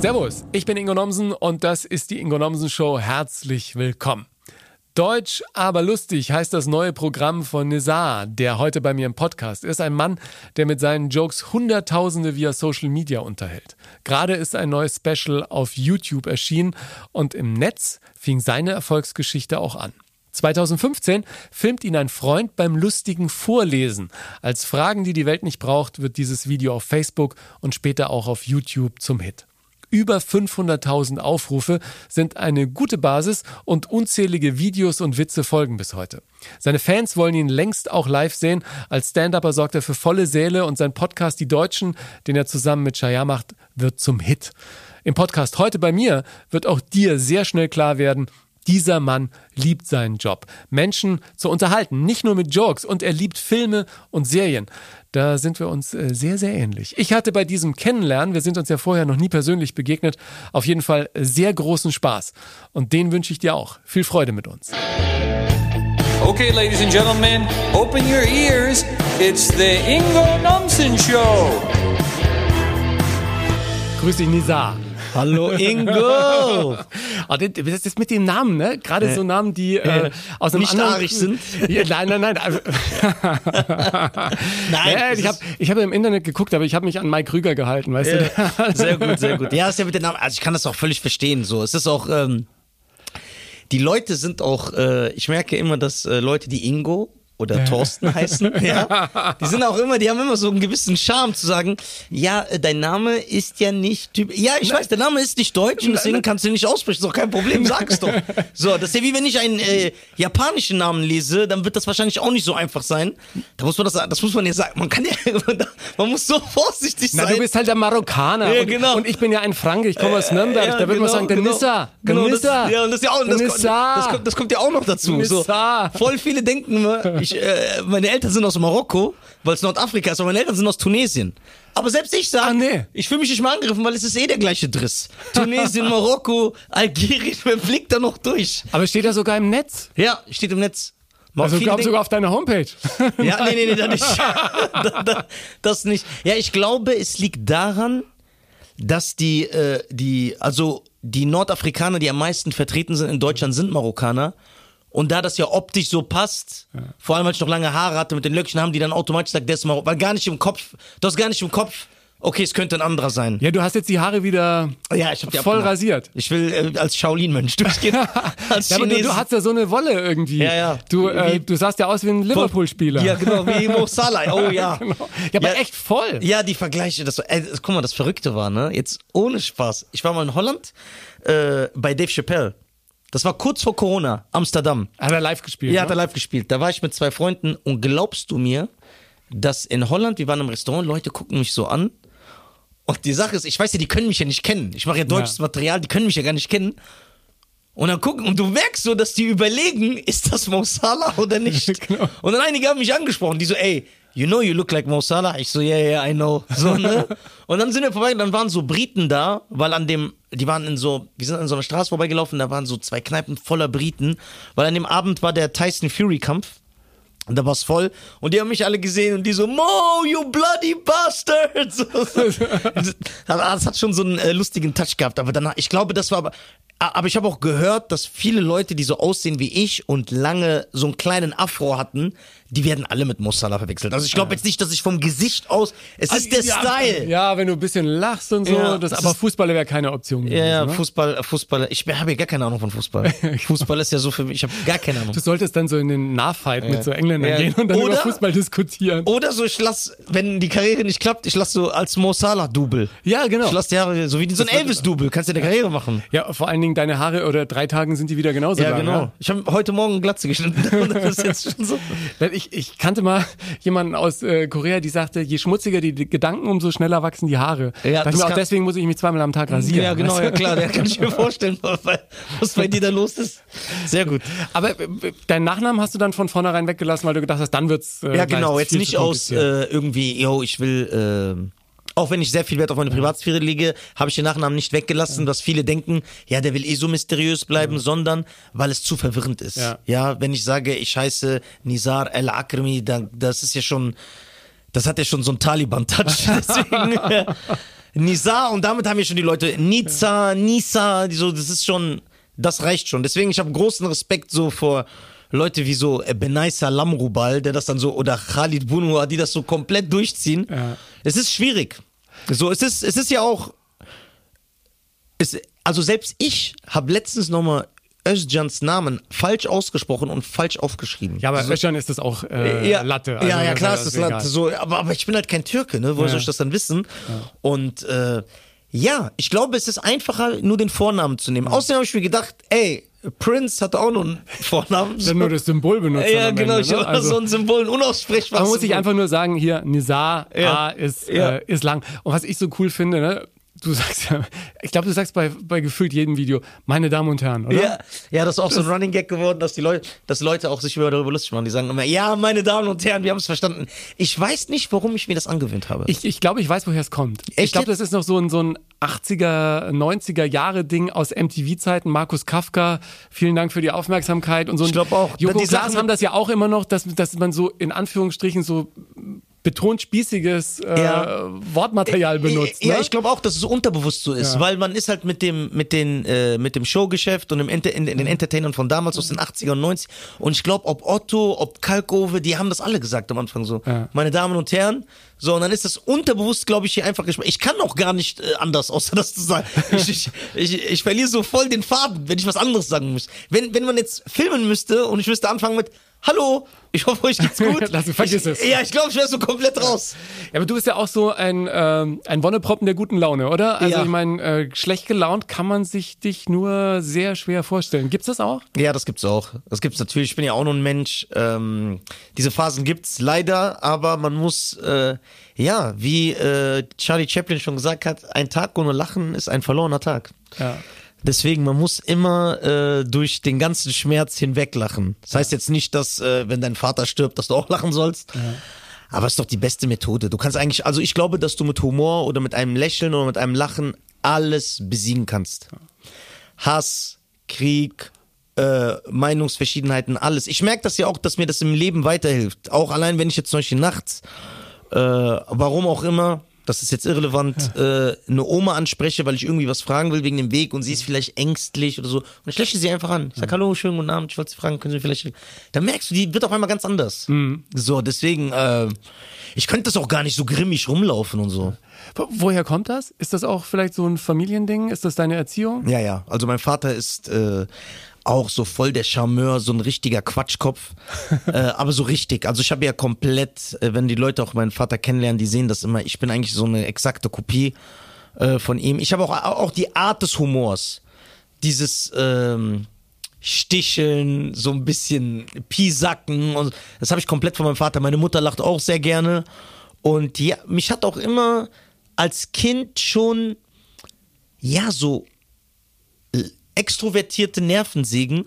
Servus, ich bin Ingo Nomsen und das ist die Ingo Nomsen Show. Herzlich willkommen. Deutsch, aber lustig heißt das neue Programm von Nizar, der heute bei mir im Podcast ist. Ein Mann, der mit seinen Jokes Hunderttausende via Social Media unterhält. Gerade ist ein neues Special auf YouTube erschienen und im Netz fing seine Erfolgsgeschichte auch an. 2015 filmt ihn ein Freund beim lustigen Vorlesen. Als Fragen, die die Welt nicht braucht, wird dieses Video auf Facebook und später auch auf YouTube zum Hit. Über 500.000 Aufrufe sind eine gute Basis und unzählige Videos und Witze folgen bis heute. Seine Fans wollen ihn längst auch live sehen. Als Stand-Upper sorgt er für volle Säle und sein Podcast Die Deutschen, den er zusammen mit Shaya macht, wird zum Hit. Im Podcast heute bei mir wird auch dir sehr schnell klar werden, dieser Mann liebt seinen Job, Menschen zu unterhalten, nicht nur mit Jokes, und er liebt Filme und Serien. Da sind wir uns äh, sehr, sehr ähnlich. Ich hatte bei diesem Kennenlernen, wir sind uns ja vorher noch nie persönlich begegnet, auf jeden Fall sehr großen Spaß. Und den wünsche ich dir auch. Viel Freude mit uns. Okay, ladies and gentlemen, open your ears. It's the Ingo Nomsen Show. Grüß dich, Nizar. Hallo Ingo! Oh, das ist mit dem Namen, ne? Gerade so Namen, die äh, aus einem Nicht anderen... sind. Ja, nein, nein, nein. Also- Nein, Ja, ich habe ich hab im Internet geguckt, aber ich habe mich an Mike Krüger gehalten, weißt du? Ja, sehr gut, sehr gut. Ja, ist ja mit den Namen. Also ich kann das auch völlig verstehen. So, es ist auch. Ähm, die Leute sind auch. Äh, ich merke immer, dass äh, Leute, die Ingo oder Thorsten heißen, ja, die sind auch immer, die haben immer so einen gewissen Charme zu sagen, ja, äh, dein Name ist ja nicht typ. Ja, ich weiß, der Name ist nicht deutsch und deswegen kannst du ihn nicht aussprechen. Ist doch kein Problem, sag's doch. So, das ist ja wie wenn ich einen äh, japanischen Namen lese, dann wird das wahrscheinlich auch nicht so einfach sein. Da muss man das, das muss man ja sagen. Man kann ja, man muss so vorsichtig Na, sein. du bist halt der Marokkaner. Ja, und, genau. und ich bin ja ein Franke, ich komme aus Nürnberg. Ja, da würde man genau, sagen, der genau. Nissa. Der Genau, Nissa. Das, ja, und das ja auch, das, das, kommt, das kommt ja auch noch dazu. So, voll viele denken immer, ich, äh, meine Eltern sind aus Marokko, weil es Nordafrika ist, aber meine Eltern sind aus Tunesien. Aber selbst ich sage, Ah, nee. ich fühle mich nicht mal angegriffen, weil es ist eh der gleiche Driss. Tunesien, Marokko, Algerien, wer blickt da noch durch? Aber steht da sogar im Netz. Ja, steht im Netz. Also ich glaube sogar auf deiner Homepage. ja, nee, nee, nee, das nicht. Da- da- das nicht. Ja, ich glaube, es liegt daran, dass die, äh, die, also die Nordafrikaner, die am meisten vertreten sind in Deutschland, sind Marokkaner. Und da das ja optisch so passt, vor allem weil ich noch lange Haare hatte mit den Löckchen, haben die dann automatisch gesagt, der ist Marokkaner. Weil gar nicht im Kopf, du hast gar nicht im Kopf, okay, es könnte ein anderer sein. Ja, du hast jetzt die Haare wieder Ja, ich hab die voll abgemacht. rasiert. Ich will äh, als Shaolin-Mönch durchgehen. als Ja, aber du, du hast ja so eine Wolle irgendwie. Ja, ja. Du, äh, Wie- du sahst ja aus wie ein Liverpool-Spieler. Ja, genau, wie Mo Salah. Oh ja. genau. Ja, aber Ja. echt voll. Ja, die Vergleiche, das, ey, das, guck mal, das Verrückte war, ne, jetzt ohne Spaß. Ich war mal in Holland äh, bei Dave Chappelle. Das war kurz vor Corona, Amsterdam. Hat er live gespielt. Ja, ne? hat er live gespielt. Da war ich mit zwei Freunden und glaubst du mir, dass in Holland, wir waren im Restaurant, Leute gucken mich so an. Und die Sache ist, ich weiß ja, die können mich ja nicht kennen. Ich mache ja deutsches Ja. Material, die können mich ja gar nicht kennen. Und dann gucken, und du merkst so, dass die überlegen, ist das Mo Salah oder nicht? Genau. Und dann einige haben mich angesprochen, die so, ey, you know you look like Mo Salah? Ich so, yeah, yeah, I know. So, ne? und dann sind wir vorbei, dann waren so Briten da, weil an dem, die waren in so, wir sind an so einer Straße vorbeigelaufen, da waren so zwei Kneipen voller Briten, weil an dem Abend war der Tyson Fury Kampf. Und da war's voll. Und die haben mich alle gesehen und die so, Mo, you bloody bastard. So, so. das hat schon so einen äh, lustigen Touch gehabt. Aber danach, ich glaube, das war aber. Aber ich habe auch gehört, dass viele Leute, die so aussehen wie ich und lange so einen kleinen Afro hatten, die werden alle mit Mo Salah verwechselt. Also ich glaube jetzt nicht, dass ich vom Gesicht aus. Es ist der ja, Style. Ja, wenn du ein bisschen lachst und so. Ja, das, das aber Fußballer wäre keine Option gewesen. Ja, ja, ne? Fußball, Fußball. Ich habe ja gar keine Ahnung von Fußball. Fußball ist ja so für mich. Ich habe gar keine Ahnung. Du solltest dann so in den Nahfight mit so Engländern Ja. gehen und dann über Oder- Fußball diskutieren. Oder so, ich lass, wenn die Karriere nicht klappt, ich lass so als Mo Salah Double. Ja, genau. Ich lass die Haare, so wie so ein Elvis-Double, kannst du eine Karriere machen. Ja, vor allen Dingen deine Haare oder drei Tagen sind die wieder genauso Ja, lang. genau. Ich habe heute Morgen Glatze geschnitten. das ist jetzt schon so. Ja? Ich, ich kannte mal jemanden aus äh, Korea, die sagte, je schmutziger die Gedanken, umso schneller wachsen die Haare. Ja, das mir auch deswegen muss ich mich zweimal am Tag rasieren. Ja, genau, weißt du? ja klar, der kann ich mir vorstellen, was bei dir da los ist. Sehr gut. Aber äh, deinen Nachnamen hast du dann von vornherein weggelassen, weil du gedacht hast, dann wird's äh, Ja, genau, jetzt nicht aus äh, irgendwie, yo, ich will, äh, auch wenn ich sehr viel Wert auf meine Privatsphäre lege, habe ich den Nachnamen nicht weggelassen, was viele denken, ja, der will eh so mysteriös bleiben, sondern weil es zu verwirrend ist. Ja. Ja, wenn ich sage, ich heiße Nizar El Akrami, dann das ist ja schon, das hat ja schon so einen Taliban-Touch. Deswegen, Nisa und damit haben wir schon die Leute Nizza, Nisa, die so, das ist schon, das reicht schon. Deswegen, ich habe großen Respekt so vor Leute wie so äh, Benaisa Lamrubal, der das dann so, oder Khalid Bunua, die das so komplett durchziehen. Ja. Es ist schwierig. So, es ist, es ist ja auch, es, also selbst ich habe letztens nochmal Özcans Namen falsch ausgesprochen und falsch aufgeschrieben. Ja, aber so, Özcan ist das auch äh, ja, Latte. ja, also ja, das klar ist das. Latte. So, aber, aber ich bin halt kein Türke, ne? Woher Ja. soll ich das dann wissen? Und äh, ja, ich glaube, es ist einfacher, nur den Vornamen zu nehmen. Außerdem habe ich mir gedacht, ey, Prince hat auch noch einen Vornamen. Dann nur das Symbol benutzt. ja, genau, Ende, ich ne? Also- so ein Symbol, ein unaussprechbares Man muss sich einfach nur sagen, hier, Nizar, Ja. A ist, Ja. äh, ist lang. Und was ich so cool finde, ne, du sagst ja, ich glaube, du sagst bei, bei gefühlt jedem Video, meine Damen und Herren, oder? Ja, ja, das ist auch so ein Running Gag geworden, dass die Leute, dass Leute auch sich über- darüber lustig machen. Die sagen immer, ja, meine Damen und Herren, wir haben es verstanden. Ich weiß nicht, warum ich mir das angewöhnt habe. Ich, ich glaube, ich weiß, woher es kommt. ich Echt glaube, jetzt? das ist noch so ein, so ein 80er, 90er Jahre Ding aus MTV-Zeiten. Markus Kafka, vielen Dank für die Aufmerksamkeit und so. Ich glaub auch. Joko Die Sachen haben das ja auch immer noch, dass, dass man so in Anführungsstrichen so betont spießiges äh, Ja. Wortmaterial benutzt. Ja, ne? ich glaube auch, dass es unterbewusst so ist, Ja. weil man ist halt mit dem mit den äh, mit dem Showgeschäft und dem Enter in, in den Entertainern von damals aus den 80er und 90 und ich glaube, ob Otto, ob Kalkove, die haben das alle gesagt am Anfang so. Ja. Meine Damen und Herren, so und dann ist das unterbewusst, glaube ich, hier einfach gesprochen. Ich kann auch gar nicht äh, anders, außer das zu sagen. ich, ich, ich, ich verliere so voll den Faden, wenn ich was anderes sagen muss. Wenn wenn man jetzt filmen müsste und ich müsste anfangen mit Hallo, ich hoffe, euch geht's gut. Lass- vergiss ich, es. Ja, ich glaube, ich wäre so komplett raus. Ja, aber du bist ja auch so ein, ähm, ein Wonneproppen der guten Laune, oder? Also Ja. ich meine, äh, schlecht gelaunt kann man sich dich nur sehr schwer vorstellen. Gibt's das auch? Ja, das gibt's auch. Das gibt's natürlich. Ich bin ja auch nur ein Mensch. Ähm, diese Phasen gibt's leider, aber man muss, äh, ja, wie äh, Charlie Chaplin schon gesagt hat, ein Tag ohne Lachen ist ein verlorener Tag. Ja. Deswegen, man muss immer äh, durch den ganzen Schmerz hinweg lachen. Das heißt jetzt nicht, dass, äh, wenn dein Vater stirbt, dass du auch lachen sollst. Aber es ist doch die beste Methode. Du kannst eigentlich, also ich glaube, dass du mit Humor oder mit einem Lächeln oder mit einem Lachen alles besiegen kannst. Hass, Krieg, äh, Meinungsverschiedenheiten, alles. Ich merke das ja auch, dass mir das im Leben weiterhilft. Auch allein, wenn ich jetzt zum Beispiel nachts, äh, warum auch immer, das ist jetzt irrelevant, äh, eine Oma anspreche, weil ich irgendwie was fragen will wegen dem Weg und sie ist vielleicht ängstlich oder so. Und ich lächle sie einfach an. Ich sage, hallo, schönen guten Abend, ich wollte Sie fragen, können Sie vielleicht... Dann merkst du, die wird auf einmal ganz anders. So, deswegen, äh, ich könnte das auch gar nicht so grimmig rumlaufen und so. Wo- Woher kommt das? Ist das auch vielleicht so ein Familiending? Ist das deine Erziehung? Ja, ja. Also mein Vater ist äh, auch so voll der Charmeur, so ein richtiger Quatschkopf. äh, aber so richtig. Also ich habe ja komplett, äh, wenn die Leute auch meinen Vater kennenlernen, die sehen das immer. Ich bin eigentlich so eine exakte Kopie äh, von ihm. Ich habe auch, auch die Art des Humors. Dieses ähm, Sticheln, so ein bisschen Piesacken. Und das habe ich komplett von meinem Vater. Meine Mutter lacht auch sehr gerne. Und ja, mich hat auch immer als Kind schon, ja, so extrovertierte Nervensägen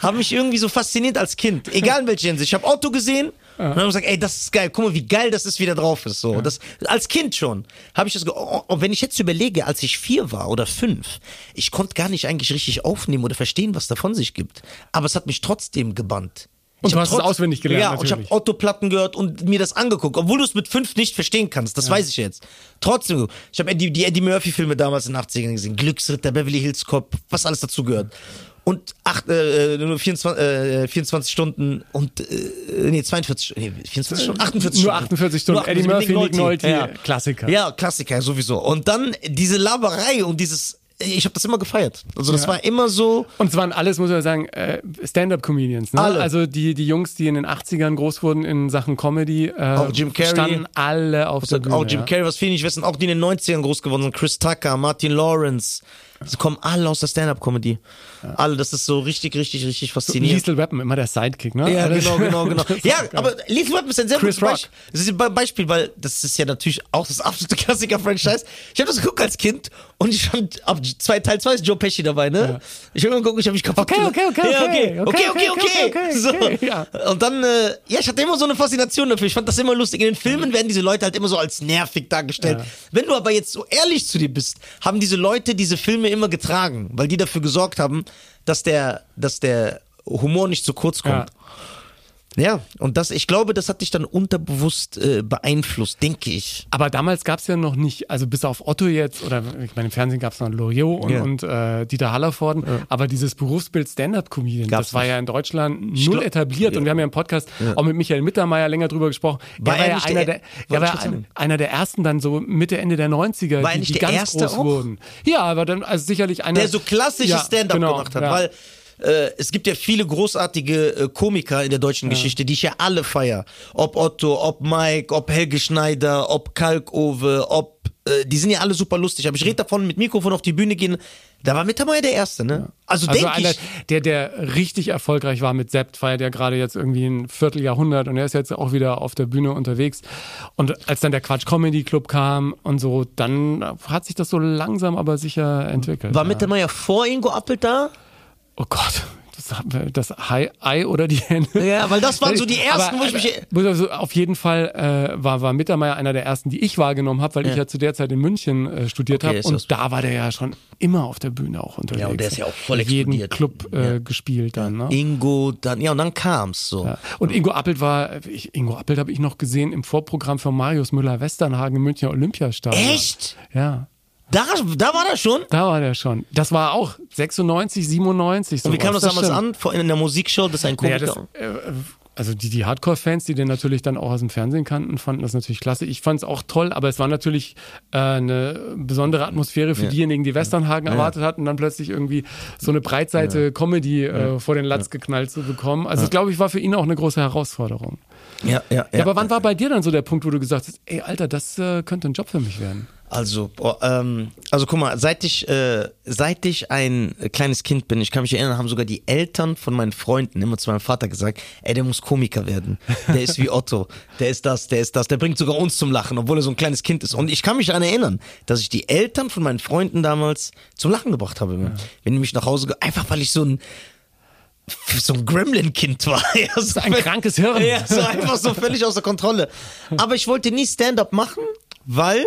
haben mich irgendwie so fasziniert als Kind. Egal in welcher Hinsicht. Ich habe Otto gesehen und habe gesagt, ey, das ist geil. Guck mal, wie geil das ist, wie der drauf ist. So, das als Kind schon habe ich das. ge- oh, oh, wenn ich jetzt überlege, als ich vier war oder fünf, ich konnte gar nicht eigentlich richtig aufnehmen oder verstehen, was da von sich gibt. Aber es hat mich trotzdem gebannt. Und Ich du hast es auswendig gelernt, Ja, und ich habe natürlich. Otto-Platten gehört und mir das angeguckt, obwohl du es mit fünf nicht verstehen kannst. Das weiß ich jetzt. Trotzdem, ich habe Eddie, die Eddie Murphy-Filme damals in den 80ern gesehen. Glücksritter, Beverly Hills Cop, was alles dazu gehört. Und acht, äh, nur 24, äh, 24 Stunden und, äh, nee, 42, nee, 24 Stunden, 48 Nur Stunden. 48 Stunden. Nur Eddie 48 Murphy, Nick Nolte, Ja. Klassiker. Ja, Klassiker, sowieso. Und dann diese Laberei und dieses, ich habe das immer gefeiert. Also das Ja. war immer so, Und es waren alles, muss man sagen, äh, Stand-up-Comedians. Ne? Alle. Also die, die Jungs, die in den 80ern groß wurden in Sachen Comedy, äh, Auch Jim Carrey. standen alle auf der Bühne. auch Jim. Carrey, was viele nicht wissen, auch die in den 90ern groß geworden sind, Chris Tucker, Martin Lawrence, sie kommen alle aus der Stand-Up-Comedy. Alle, das ist so richtig, richtig, richtig faszinierend. Lethal Weapon, immer der Sidekick, ne? Ja, genau, genau, genau. Ja, aber Lethal Weapon ist ein sehr Chris gutes. Beispiel. Das ist ein Beispiel, weil das ist ja natürlich auch das absolute Klassiker-Franchise. Ich habe das geguckt als Kind und ich fand, ab zwei, Teil 2 ist Joe Pesci dabei, ne? Ich habe immer geguckt, ich habe mich kaputt Okay, okay, okay, ja, okay, okay, okay, okay, So. ja. Und dann, äh, ja, ich hatte immer so eine Faszination dafür. Ich fand das immer lustig. In den Filmen werden diese Leute halt immer so als nervig dargestellt. Ja. Wenn du aber jetzt so ehrlich zu dir bist, haben diese Leute diese Filme immer getragen, weil die dafür gesorgt haben, dass der, dass der Humor nicht zu kurz kommt. Ja. Ja, und das, ich glaube, das hat dich dann unterbewusst äh, beeinflusst, denke ich. Aber damals gab es ja noch nicht, also bis auf Otto jetzt, oder ich meine, im Fernsehen gab es noch Loriot und, Ja. und äh, Dieter Hallervorden, aber dieses Berufsbild Stand-Up-Comedian, das war nicht. ja in Deutschland null glaub- etabliert und wir haben ja im Podcast auch mit Michael Mittermeier länger drüber gesprochen. War er war ja einer der- der, er war ja ein, einer der ersten dann so Mitte, Ende der 90er, War er die, die ganz groß auch? wurden. Ja, aber dann, also sicherlich einer. Der so klassisches Ja, Stand-up genau, gemacht hat, ja. weil äh, es gibt ja viele großartige äh, Komiker in der deutschen Geschichte, die ich ja alle feier. Ob Otto, ob Mike, ob Helge Schneider, ob Kalkove, ob äh, die sind ja alle super lustig. Aber ich rede davon, mit Mikrofon auf die Bühne gehen. Da war Mittermeier der Erste, ne? Also, Also denke ich. der, der richtig erfolgreich war mit Sept, feiert ja gerade jetzt irgendwie ein Vierteljahrhundert und er ist jetzt auch wieder auf der Bühne unterwegs. Und als dann der Quatsch Comedy Club kam und so, dann hat sich das so langsam aber sicher entwickelt. War ja. Mittermeier vor Ingo Appelt da? Oh Gott. Das, Ei, Ei oder die Hände. Ja, weil das waren so die ersten, Aber, wo ich mich. äh, also auf jeden Fall äh, war, war Mittermeier einer der ersten, die ich wahrgenommen habe, weil ich ja zu der Zeit in München äh, studiert Okay, habe. Und da war der ja schon immer auf der Bühne auch unterwegs. Ja, und der ist ja auch voll Jeden explodiert. Club äh, gespielt dann. Ne? Ingo, dann, ja, und dann kam's so. Ja. Und Ingo Appelt war, ich, Ingo Appelt habe ich noch gesehen im Vorprogramm von Marius Müller-Westernhagen im Münchner Olympiastadion. Echt? Ja, Da, da war er schon? da war der schon. Das war auch 96, 97. Und wie kam das damals an? Vor- In der Musikshow, das ist ein Naja, Komiker. das, äh, also die, die Hardcore-Fans, die den natürlich dann auch aus dem Fernsehen kannten, fanden das natürlich klasse. Ich fand es auch toll, aber es war natürlich äh, eine besondere Atmosphäre für diejenigen, die Westernhagen erwartet hatten, dann plötzlich irgendwie so eine Breitseite Comedy äh, vor den Latz geknallt zu bekommen. Also, glaube ich, war für ihn auch eine große Herausforderung. ja, ja, Ja, aber wann war bei dir dann so der Punkt, wo du gesagt hast, ey, Alter, das äh, könnte ein Job für mich werden? Also, ähm, also guck mal, seit ich, äh, seit ich ein kleines Kind bin, ich kann mich erinnern, haben sogar die Eltern von meinen Freunden immer zu meinem Vater gesagt, ey, der muss Komiker werden. Der ist wie Otto. Der ist das, der ist das. Der bringt sogar uns zum Lachen, obwohl er so ein kleines Kind ist. Und ich kann mich daran erinnern, dass ich die Eltern von meinen Freunden damals zum Lachen gebracht habe. Wenn die mich nach Hause, einfach weil ich so ein, so ein Gremlin-Kind war. Ja, so Ein krankes Hirn. Ja, so einfach so völlig außer Kontrolle. Aber ich wollte nie Stand-up machen, weil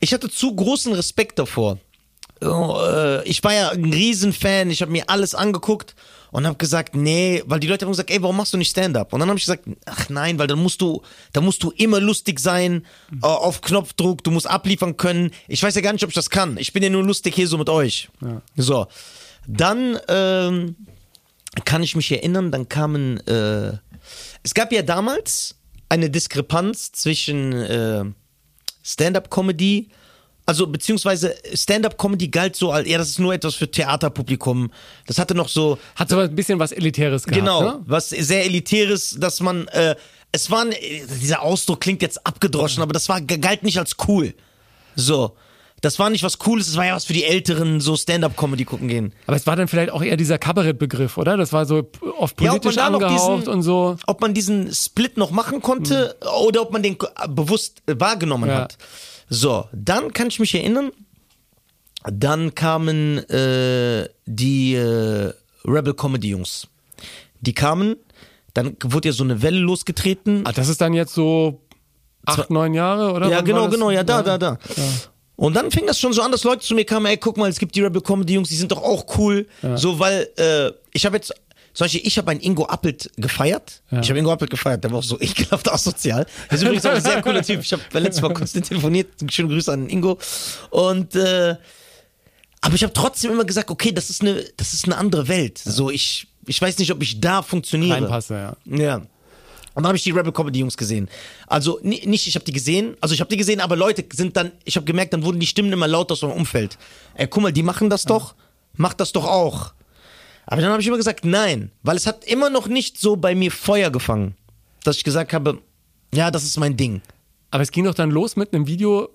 ich hatte zu großen Respekt davor. Oh, äh, Ich war ja ein Riesenfan, ich habe mir alles angeguckt und habe gesagt, nee, weil die Leute haben gesagt, ey, warum machst du nicht Stand-up? Und dann habe ich gesagt, ach nein, weil dann musst du, dann musst du immer lustig sein, äh, auf Knopfdruck, du musst abliefern können. Ich weiß ja gar nicht, ob ich das kann. Ich bin ja nur lustig hier so mit euch. So, dann ähm, kann ich mich erinnern, dann kamen, äh, es gab ja damals eine Diskrepanz zwischen äh, Stand-up-Comedy, also beziehungsweise Stand-up-Comedy galt so als, ja, das ist nur etwas für Theaterpublikum. Das hatte noch so, Hat so ein bisschen was Elitäres gehabt. genau, Ne? was sehr elitäres, dass man, äh, es war, ein- dieser Ausdruck klingt jetzt abgedroschen, aber das war, galt nicht als cool. So. Das war nicht was Cooles, das war ja was für die Älteren, so Stand-up-Comedy gucken gehen. Aber es war dann vielleicht auch eher dieser Kabarettbegriff, oder? Das war so oft Ja, ob man politisch noch angehaucht diesen, und so. ob man diesen Split noch machen konnte oder ob man den äh, bewusst äh, wahrgenommen Ja. hat. So, dann kann ich mich erinnern, dann kamen äh, die äh, Rebel Comedy Jungs. Die kamen, dann wurde ja so eine Welle losgetreten. Ah, das ist dann jetzt so acht, neun Jahre, oder? Ja, Wann genau, genau, ja, da, da, da. Und dann fing das schon so an, dass Leute zu mir kamen, ey, guck mal, es gibt die Rebel Comedy Jungs, die sind doch auch cool. So, weil äh, ich habe jetzt, zum Beispiel, ich habe einen Ingo Appelt gefeiert. Ich habe Ingo Appelt gefeiert, der war auch so ekelhaft asozial. Der ist übrigens auch ein sehr cooler Typ. Ich habe letztes Mal kurz telefoniert. Schöne Grüße an Ingo. Und äh, aber ich habe trotzdem immer gesagt, okay, das ist eine, das ist eine andere Welt. So, ich, ich weiß nicht, ob ich da funktioniere. Reinpasse, ja. Ja. Und dann habe ich die Rebel Comedy Jungs gesehen. Also ni- nicht, ich habe die gesehen, also ich habe die gesehen, aber Leute sind dann, ich habe gemerkt, dann wurden die Stimmen immer lauter aus meinem Umfeld. Ey, guck mal, die machen das doch, macht das doch auch. Aber dann habe ich immer gesagt, nein, weil es hat immer noch nicht so bei mir Feuer gefangen, dass ich gesagt habe, ja, das ist mein Ding. Aber es ging doch dann los mit einem Video,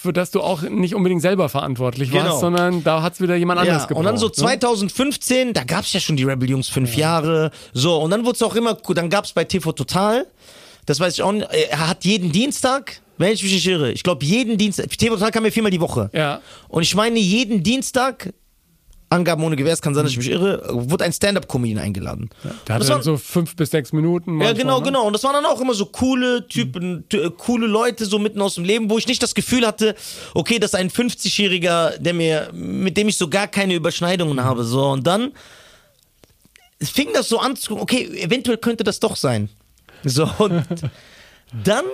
für das du auch nicht unbedingt selber verantwortlich warst, Genau. sondern da hat es wieder jemand anderes Ja, gebraucht. und dann so ne? 2015, da gab's ja schon die Rebel Jungs fünf Jahre. So, und dann wurde es auch immer, dann gab's bei TV Total, das weiß ich auch nicht, er hat jeden Dienstag, wenn ich mich nicht irre, ich glaube jeden Dienstag, TV Total kam ja viermal die Woche. Ja. Und ich meine, jeden Dienstag, Angaben ohne Gewehr, es kann sein, dass ich mich irre, wurde ein Stand-Up-Comedian eingeladen. Der Das hatte war- dann so fünf bis sechs Minuten. ja, manchmal, genau, ne? genau. Und das waren dann auch immer so coole Typen, t- äh, coole Leute so mitten aus dem Leben, wo ich nicht das Gefühl hatte, okay, das ist ein 50-Jähriger, der mir, mit dem ich so gar keine Überschneidungen habe. So, und dann fing das so an zu gucken, okay, eventuell könnte das doch sein. So, und dann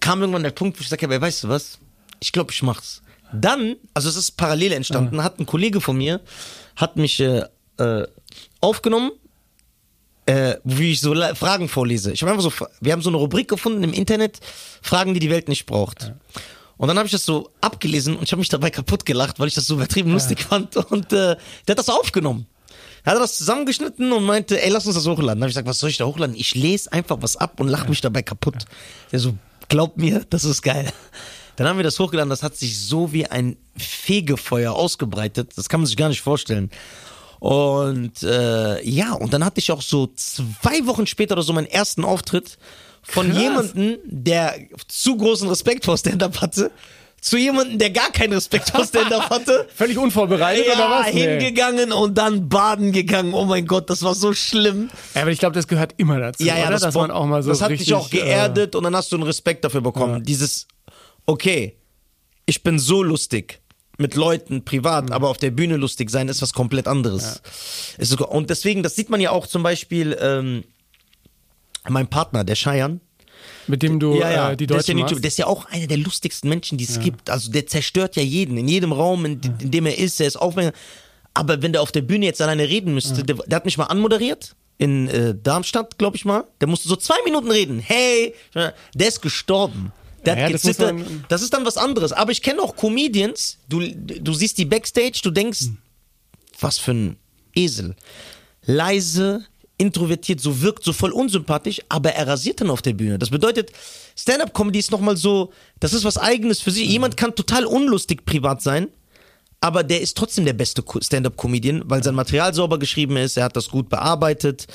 kam irgendwann der Punkt, wo ich sagte, ja, weißt du was? Ich glaube, ich mach's. Dann, also es ist parallel entstanden, hat ein Kollege von mir, hat mich äh, äh, aufgenommen, äh, wie ich so Fragen vorlese. Ich habe einfach so, wir haben so eine Rubrik gefunden im Internet, Fragen, die die Welt nicht braucht. Und dann habe ich das so abgelesen und ich habe mich dabei kaputt gelacht, weil ich das so übertrieben lustig fand. Und äh, der hat das aufgenommen. Er hat das zusammengeschnitten und meinte, ey, lass uns das hochladen. Dann habe ich gesagt, was soll ich da hochladen? Ich lese einfach was ab und lache mich dabei kaputt. Der so, glaub mir, das ist geil. Dann haben wir das hochgeladen, das hat sich so wie ein Fegefeuer ausgebreitet. Das kann man sich gar nicht vorstellen. Und äh, ja, und dann hatte ich auch so zwei Wochen später oder so meinen ersten Auftritt von Krass. jemandem, der zu großen Respekt vor Stand-Up hatte, zu jemandem, der gar keinen Respekt vor Stand-Up hatte. Völlig unvorbereitet oder Ja, was? Nee. hingegangen und dann baden gegangen. Oh mein Gott, das war so schlimm. Ja, aber ich glaube, das gehört immer dazu. Ja, ja, oder? das, dass war- man auch mal so das hat richtig, dich auch geerdet und dann hast du einen Respekt dafür bekommen. Dieses, okay, ich bin so lustig mit Leuten privat, aber auf der Bühne lustig sein ist was komplett anderes. Sogar, und deswegen, das sieht man ja auch zum Beispiel, ähm, mein Partner, der Cheyenne, Äh, mit dem du äh, die der, ist ja Deutschen nicht, machst. der ist ja auch einer der lustigsten Menschen, die es gibt. Also der zerstört ja jeden, in jedem Raum, in, in dem er ist, er ist aufmerksam. Aber wenn der auf der Bühne jetzt alleine reden müsste, der, der hat mich mal anmoderiert in äh, Darmstadt, glaube ich mal. Der musste so zwei Minuten reden. Hey, der ist gestorben. Der Ja, hat das man- das ist dann was anderes. Aber ich kenne auch Comedians, du, du siehst die Backstage, du denkst, was für ein Esel. Leise, introvertiert, so wirkt so voll unsympathisch, aber er rasiert dann auf der Bühne. Das bedeutet, Stand-up-Comedy ist nochmal so, das ist was Eigenes für sich. Jemand kann total unlustig privat sein, aber der ist trotzdem der beste Co- Stand-up-Comedian, weil sein Material sauber geschrieben ist, er hat das gut bearbeitet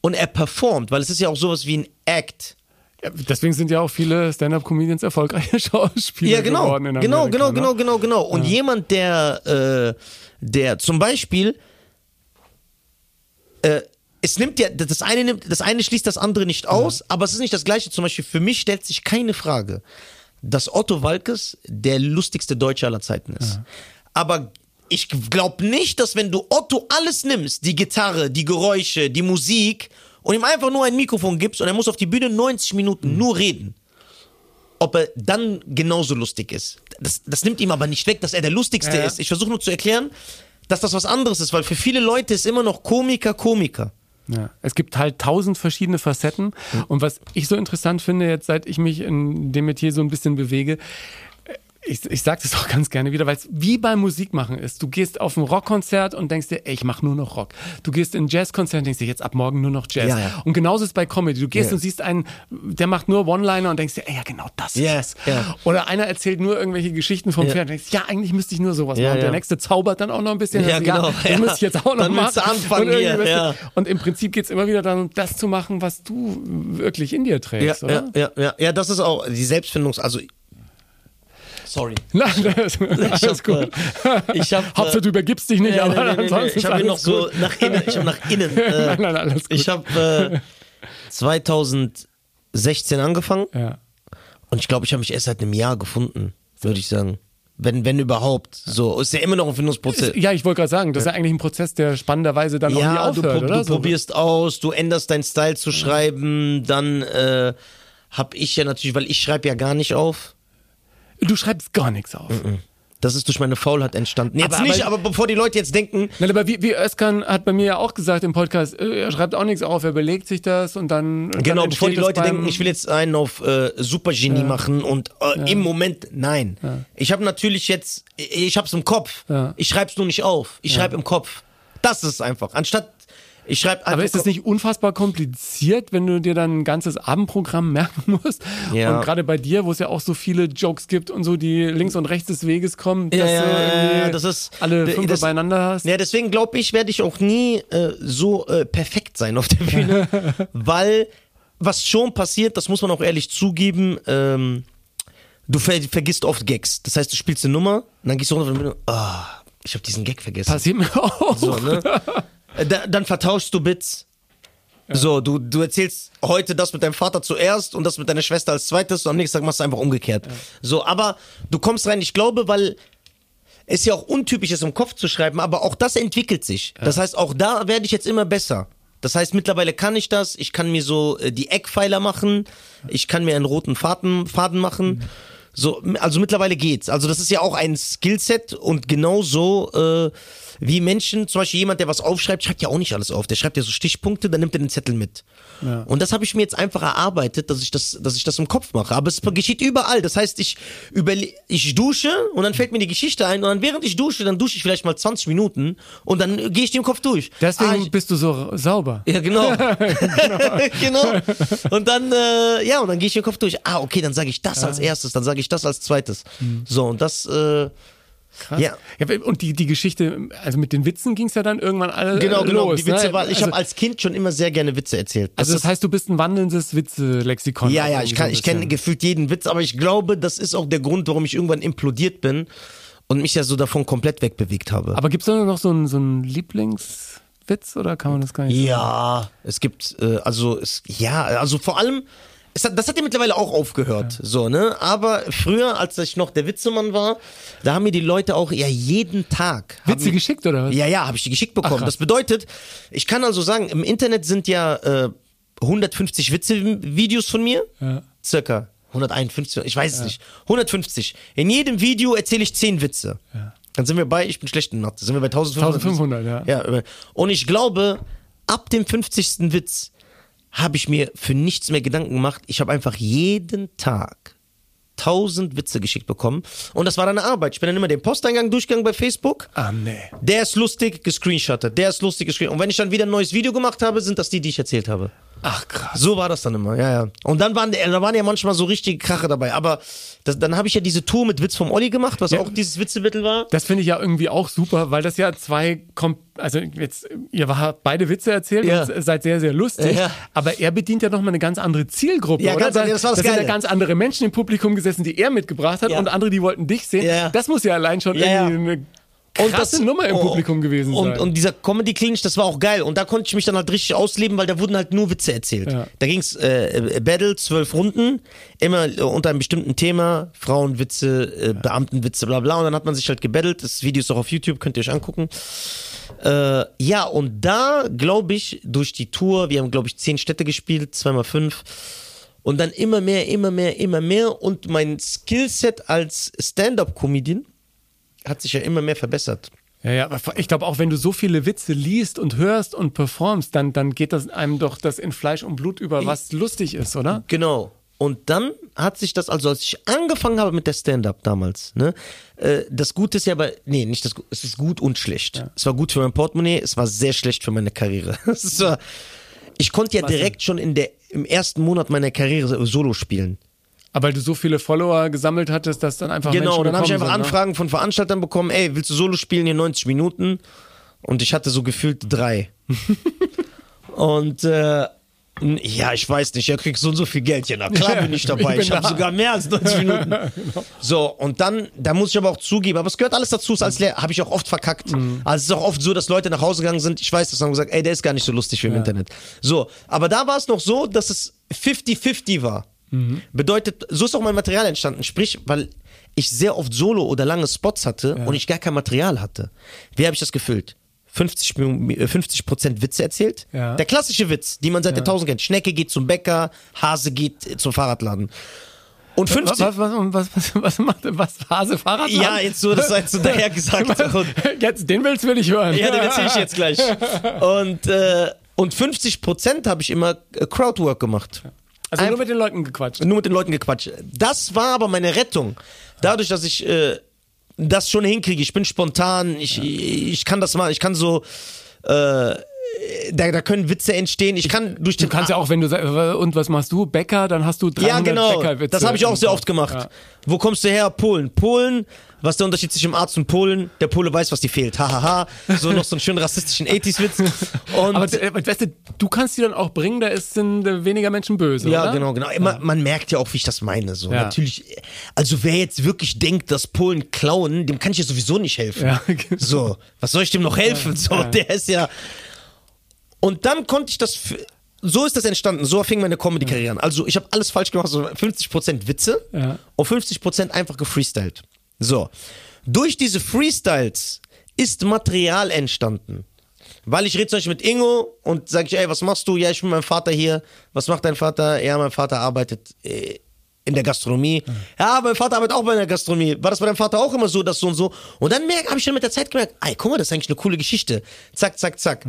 und er performt, weil es ist ja auch sowas wie ein Act. Ja, deswegen sind ja auch viele Stand-Up-Comedians erfolgreiche Schauspieler Ja, genau. geworden in Genau, Amerika, genau, ne? genau, genau, genau. Und jemand, der, äh, der zum Beispiel, äh, es nimmt ja, das eine nimmt, das eine schließt das andere nicht aus, aber es ist nicht das gleiche. Zum Beispiel, für mich stellt sich keine Frage, dass Otto Walkes der lustigste Deutsche aller Zeiten ist. Aber ich glaube nicht, dass wenn du Otto alles nimmst, die Gitarre, die Geräusche, die Musik, und ihm einfach nur ein Mikrofon gibst und er muss auf die Bühne 90 Minuten nur reden, ob er dann genauso lustig ist. Das, das nimmt ihm aber nicht weg, dass er der lustigste Ja, ist. Ich versuche nur zu erklären, dass das was anderes ist, weil für viele Leute ist immer noch Komiker Komiker. Ja, es gibt halt tausend verschiedene Facetten. Und was ich so interessant finde, jetzt seit ich mich in dem Metier so ein bisschen bewege, ich, ich sage das auch ganz gerne wieder, weil es wie beim Musikmachen ist. Du gehst auf ein Rockkonzert und denkst dir, ey, ich mache nur noch Rock. Du gehst in ein Jazzkonzert und denkst dir, jetzt ab morgen nur noch Jazz. Ja, ja. Und genauso ist es bei Comedy. Du gehst Ja. und siehst einen, der macht nur One-Liner und denkst dir, ey, ja, genau das Ja, ist es. ja. Oder einer erzählt nur irgendwelche Geschichten vom Ja. Pferd und denkst, ja, eigentlich müsste ich nur sowas Ja, machen. Und der ja. nächste zaubert dann auch noch ein bisschen. Ja, genau. Ja. muss ich jetzt auch noch Dann machen. anfangen Und hier, ja. und im Prinzip geht es immer wieder darum, das zu machen, was du wirklich in dir Ja, trägst, ja, oder? ja, ja, ja, das ist auch die Selbstfindungs... Also, sorry. Nein, das, ist gut. Ich hab, Hauptsache, du übergibst dich nicht, Nee, aber nee, nee, ansonsten Ich habe noch alles so gut. nach innen. Ich habe nach innen. Äh, Nein, nein, alles gut. Ich habe äh, 2016 angefangen Ja. und ich glaube, ich habe mich erst seit einem Jahr gefunden, würde ich sagen. Wenn, wenn überhaupt. So, ist ja immer noch ein Findungsprozess. Ja, ich wollte gerade sagen, das ist ja eigentlich ein Prozess, der spannenderweise dann auch nie Ja, du, aufhört, pro- oder? du So. probierst aus, du änderst deinen Style zu schreiben, dann äh, habe ich ja natürlich, weil ich schreibe ja gar nicht auf. Du schreibst gar nichts auf. Das ist durch meine Faulheit entstanden. Jetzt Aber- nicht, aber- aber bevor die Leute jetzt denken, Nein, aber wie, wie Özkan hat bei mir ja auch gesagt im Podcast, äh, er schreibt auch nichts auf, er überlegt sich das und dann. Genau, dann bevor die Leute denken, ich will jetzt einen auf äh, Supergenie machen und äh, im Moment nein. Ich habe natürlich jetzt, ich habe es im Kopf. Ja. Ich schreibe es nur nicht auf. Ich schreibe im Kopf. Das ist es einfach. Anstatt ich schreibe Aber ist das nicht unfassbar kompliziert, wenn du dir dann ein ganzes Abendprogramm merken musst? Ja. Und gerade bei dir, wo es ja auch so viele Jokes gibt und so, die links und rechts des Weges kommen, dass ja, du ja, das ist- alle fünf das- beieinander hast? Ja, deswegen glaube ich, werde ich auch nie äh, so äh, perfekt sein auf der Bühne, weil was schon passiert, das muss man auch ehrlich zugeben, ähm, du ver vergisst oft Gags. Das heißt, du spielst eine Nummer und dann gehst du runter Bühne, ah, ich habe diesen Gag vergessen. Passiert mir auch. So, ne? Äh, da, dann vertauschst du Bits. So, du, du erzählst heute das mit deinem Vater zuerst und das mit deiner Schwester als zweites und am nächsten Tag machst du einfach umgekehrt. So, aber du kommst rein, ich glaube, weil ist ja auch untypisch, es im Kopf zu schreiben, aber auch das entwickelt sich. Das heißt, auch da werde ich jetzt immer besser. Das heißt, mittlerweile kann ich das. Ich kann mir so äh, die Eckpfeiler machen. Ich kann mir einen roten Faden, Faden machen. So, also mittlerweile geht's. Also das ist ja auch ein Skillset und genauso äh, wie Menschen, zum Beispiel jemand, der was aufschreibt, schreibt ja auch nicht alles auf. Der schreibt ja so Stichpunkte, dann nimmt er den Zettel mit. Und das habe ich mir jetzt einfach erarbeitet, dass ich das, dass ich das im Kopf mache. Aber es geschieht überall. Das heißt, ich überle ich dusche und dann fällt mir die Geschichte ein und dann während ich dusche, dann dusche ich vielleicht mal 20 Minuten und dann gehe ich im Kopf durch. Deswegen Ah, ich- bist du so sauber. ja, genau. genau. Und dann, äh, ja, und dann gehe ich den Kopf durch. Ah, okay, dann sage ich das als erstes, dann sage ich das als zweites. So, und das, äh, Krass. Ja. und die, die Geschichte, also mit den Witzen ging es ja dann irgendwann alle genau, genau. los. die Witze ne? war, ich also, habe als Kind schon immer sehr gerne Witze erzählt. also das ist- heißt, du bist ein wandelndes Witze-Lexikon. ja, ja, ich, kann, so ich kenne gefühlt jeden Witz, aber ich glaube, das ist auch der Grund, warum ich irgendwann implodiert bin und mich ja so davon komplett wegbewegt habe. Aber gibt es da noch so einen, so einen Lieblingswitz oder kann man das gar nicht Ja, es gibt, äh, also, es, ja, also vor allem, hat, das hat ja mittlerweile auch aufgehört, so, ne? Aber früher, als ich noch der Witzemann war, da haben mir die Leute auch ja jeden Tag. Witze geschickt oder was? Ja, ja, habe ich die geschickt bekommen. Ach, das bedeutet, ich kann also sagen, im Internet sind ja äh, 150 Witze-Videos von mir, Ja. circa 151, ich weiß es nicht, 150. In jedem Video erzähle ich 10 Witze. Dann sind wir bei, ich bin schlecht in Mathe, sind wir bei 1500. 1500, ja. Ja, und ich glaube, ab dem 50. Witz habe ich mir für nichts mehr Gedanken gemacht. Ich habe einfach jeden Tag 1000 Witze geschickt bekommen. Und das war dann eine Arbeit. Ich bin dann immer den Posteingang durchgegangen bei Facebook. Ah, nee. Der ist lustig, gescreenshottet. Der ist lustig, gescreenshottet. Und wenn ich dann wieder ein neues Video gemacht habe, sind das die, die ich erzählt habe. Ach, krass. So war das dann immer, ja, ja. Und dann waren, da waren ja manchmal so richtige Krache dabei. Aber das, dann habe ich ja diese Tour mit Witz vom Olli gemacht, was Ja. auch dieses Witzemittel war. Das finde ich ja irgendwie auch super, weil das ja zwei, also jetzt, ihr habt beide Witze erzählt Ja. und seid sehr, sehr lustig, Ja. aber er bedient ja nochmal eine ganz andere Zielgruppe, Ja, oder? ganz das war das sind ja ganz andere Menschen im Publikum gesessen, die er mitgebracht hat und andere, die wollten dich sehen. Ja. Das muss ja allein schon irgendwie eine krasse Nummer im oh, Publikum gewesen und, sein. Und dieser Comedy Clinch, das war auch geil. Und da konnte ich mich dann halt richtig ausleben, weil da wurden halt nur Witze erzählt. Ja. Da ging's äh, Battle, zwölf Runden, immer äh, unter einem bestimmten Thema, Frauenwitze, äh, Beamtenwitze, bla bla. Und dann hat man sich halt gebettelt. Das Video ist auch auf YouTube, könnt ihr euch angucken. Äh, ja, und da glaube ich, durch die Tour, wir haben glaube ich zehn Städte gespielt, zweimal fünf. Und dann immer mehr, immer mehr, immer mehr. Und mein Skillset als Stand-up-Comedian hat sich ja immer mehr verbessert. ja, ja, aber ich glaube auch, wenn du so viele Witze liest und hörst und performst, dann, dann geht das einem doch das in Fleisch und Blut über, was lustig ist, oder? Genau. Und dann hat sich das, also als ich angefangen habe mit der Stand-Up damals, ne, äh, das Gute ist ja aber, nee, nicht das Gute, es ist gut und schlecht. Es war gut für mein Portemonnaie, es war sehr schlecht für meine Karriere. War, ich konnte ja direkt schon in der, im ersten Monat meiner Karriere Solo spielen. Aber weil du so viele Follower gesammelt hattest, dass dann einfach Genau, Menschen dann habe ich einfach sind, ne? Anfragen von Veranstaltern bekommen, ey, willst du Solo spielen hier 90 Minuten? Und ich hatte so gefühlt drei. und äh, ja, ich weiß nicht, er kriegt so und so viel Geld. Ja, na klar Ja, bin ich dabei. ich Ich habe sogar mehr als 90 Minuten. So, und dann, da muss ich aber auch zugeben, aber es gehört alles dazu, ist als Lehrer, habe ich auch oft verkackt. Mhm. Also es ist auch oft so, dass Leute nach Hause gegangen sind, ich weiß das, haben gesagt, ey, der ist gar nicht so lustig wie im Internet. So, aber da war es noch so, dass es 50-50 war. Mhm. Bedeutet, so ist auch mein Material entstanden. Sprich, weil ich sehr oft Solo oder lange Spots hatte und ich gar kein Material hatte. Wie habe ich das gefüllt? 50, Mio- äh, 50% Witze erzählt. Ja. Der klassische Witz, die man seit Jahrtausenden kennt. Schnecke geht zum Bäcker, Hase geht äh, zum Fahrradladen. Und 50. Was, was, was, was, was macht was Hase Fahrrad? Ja, jetzt so, das heißt so daher gesagt. Und, Jetzt, den willst will ich hören. ja, den erzähle ich jetzt gleich. Und, äh, und 50% habe ich immer äh, Crowdwork gemacht. Also nur mit den Leuten gequatscht. Nur mit den Leuten gequatscht. Das war aber meine Rettung. Dadurch, dass ich äh, das schon hinkriege, ich bin spontan, ich, ich kann das mal, ich kann so, äh, da, da können Witze entstehen. Ich kann durch Du den kannst ja auch, wenn du sagst, und was machst du? Bäcker, dann hast du 300 ja, genau. Das habe ich auch sehr oft gemacht. Ja. Wo kommst du her? Polen. Polen. Was ist der Unterschied zwischen Arzt und Polen? Der Pole weiß, was die fehlt. Hahaha. So noch so einen schönen rassistischen 80s-Witz. Und Aber äh, weißt du, du kannst die dann auch bringen, da ist, sind äh, weniger Menschen böse, Ja, oder? genau, genau. Man, man merkt ja auch, wie ich das meine. So. Ja. Natürlich, also wer jetzt wirklich denkt, dass Polen klauen, dem kann ich ja sowieso nicht helfen. Ja, genau. So, was soll ich dem noch helfen? So, der ist ja. Und dann konnte ich das. f- So ist das entstanden. So fing meine Comedy-Karriere an. Also, ich habe alles falsch gemacht. So 50% Witze Ja. und 50% einfach gefreestylt. So. Durch diese Freestyles ist Material entstanden. Weil ich rede zum Beispiel mit Ingo und sage ich, ey, was machst du? Ja, ich bin mit meinem Vater hier. Was macht dein Vater? Ja, mein Vater arbeitet äh, in der Gastronomie. Ja, mein Vater arbeitet auch bei der Gastronomie. War das bei deinem Vater auch immer so, das so und so? Und dann habe ich dann mit der Zeit gemerkt, ey, guck mal, das ist eigentlich eine coole Geschichte. Zack, zack, zack.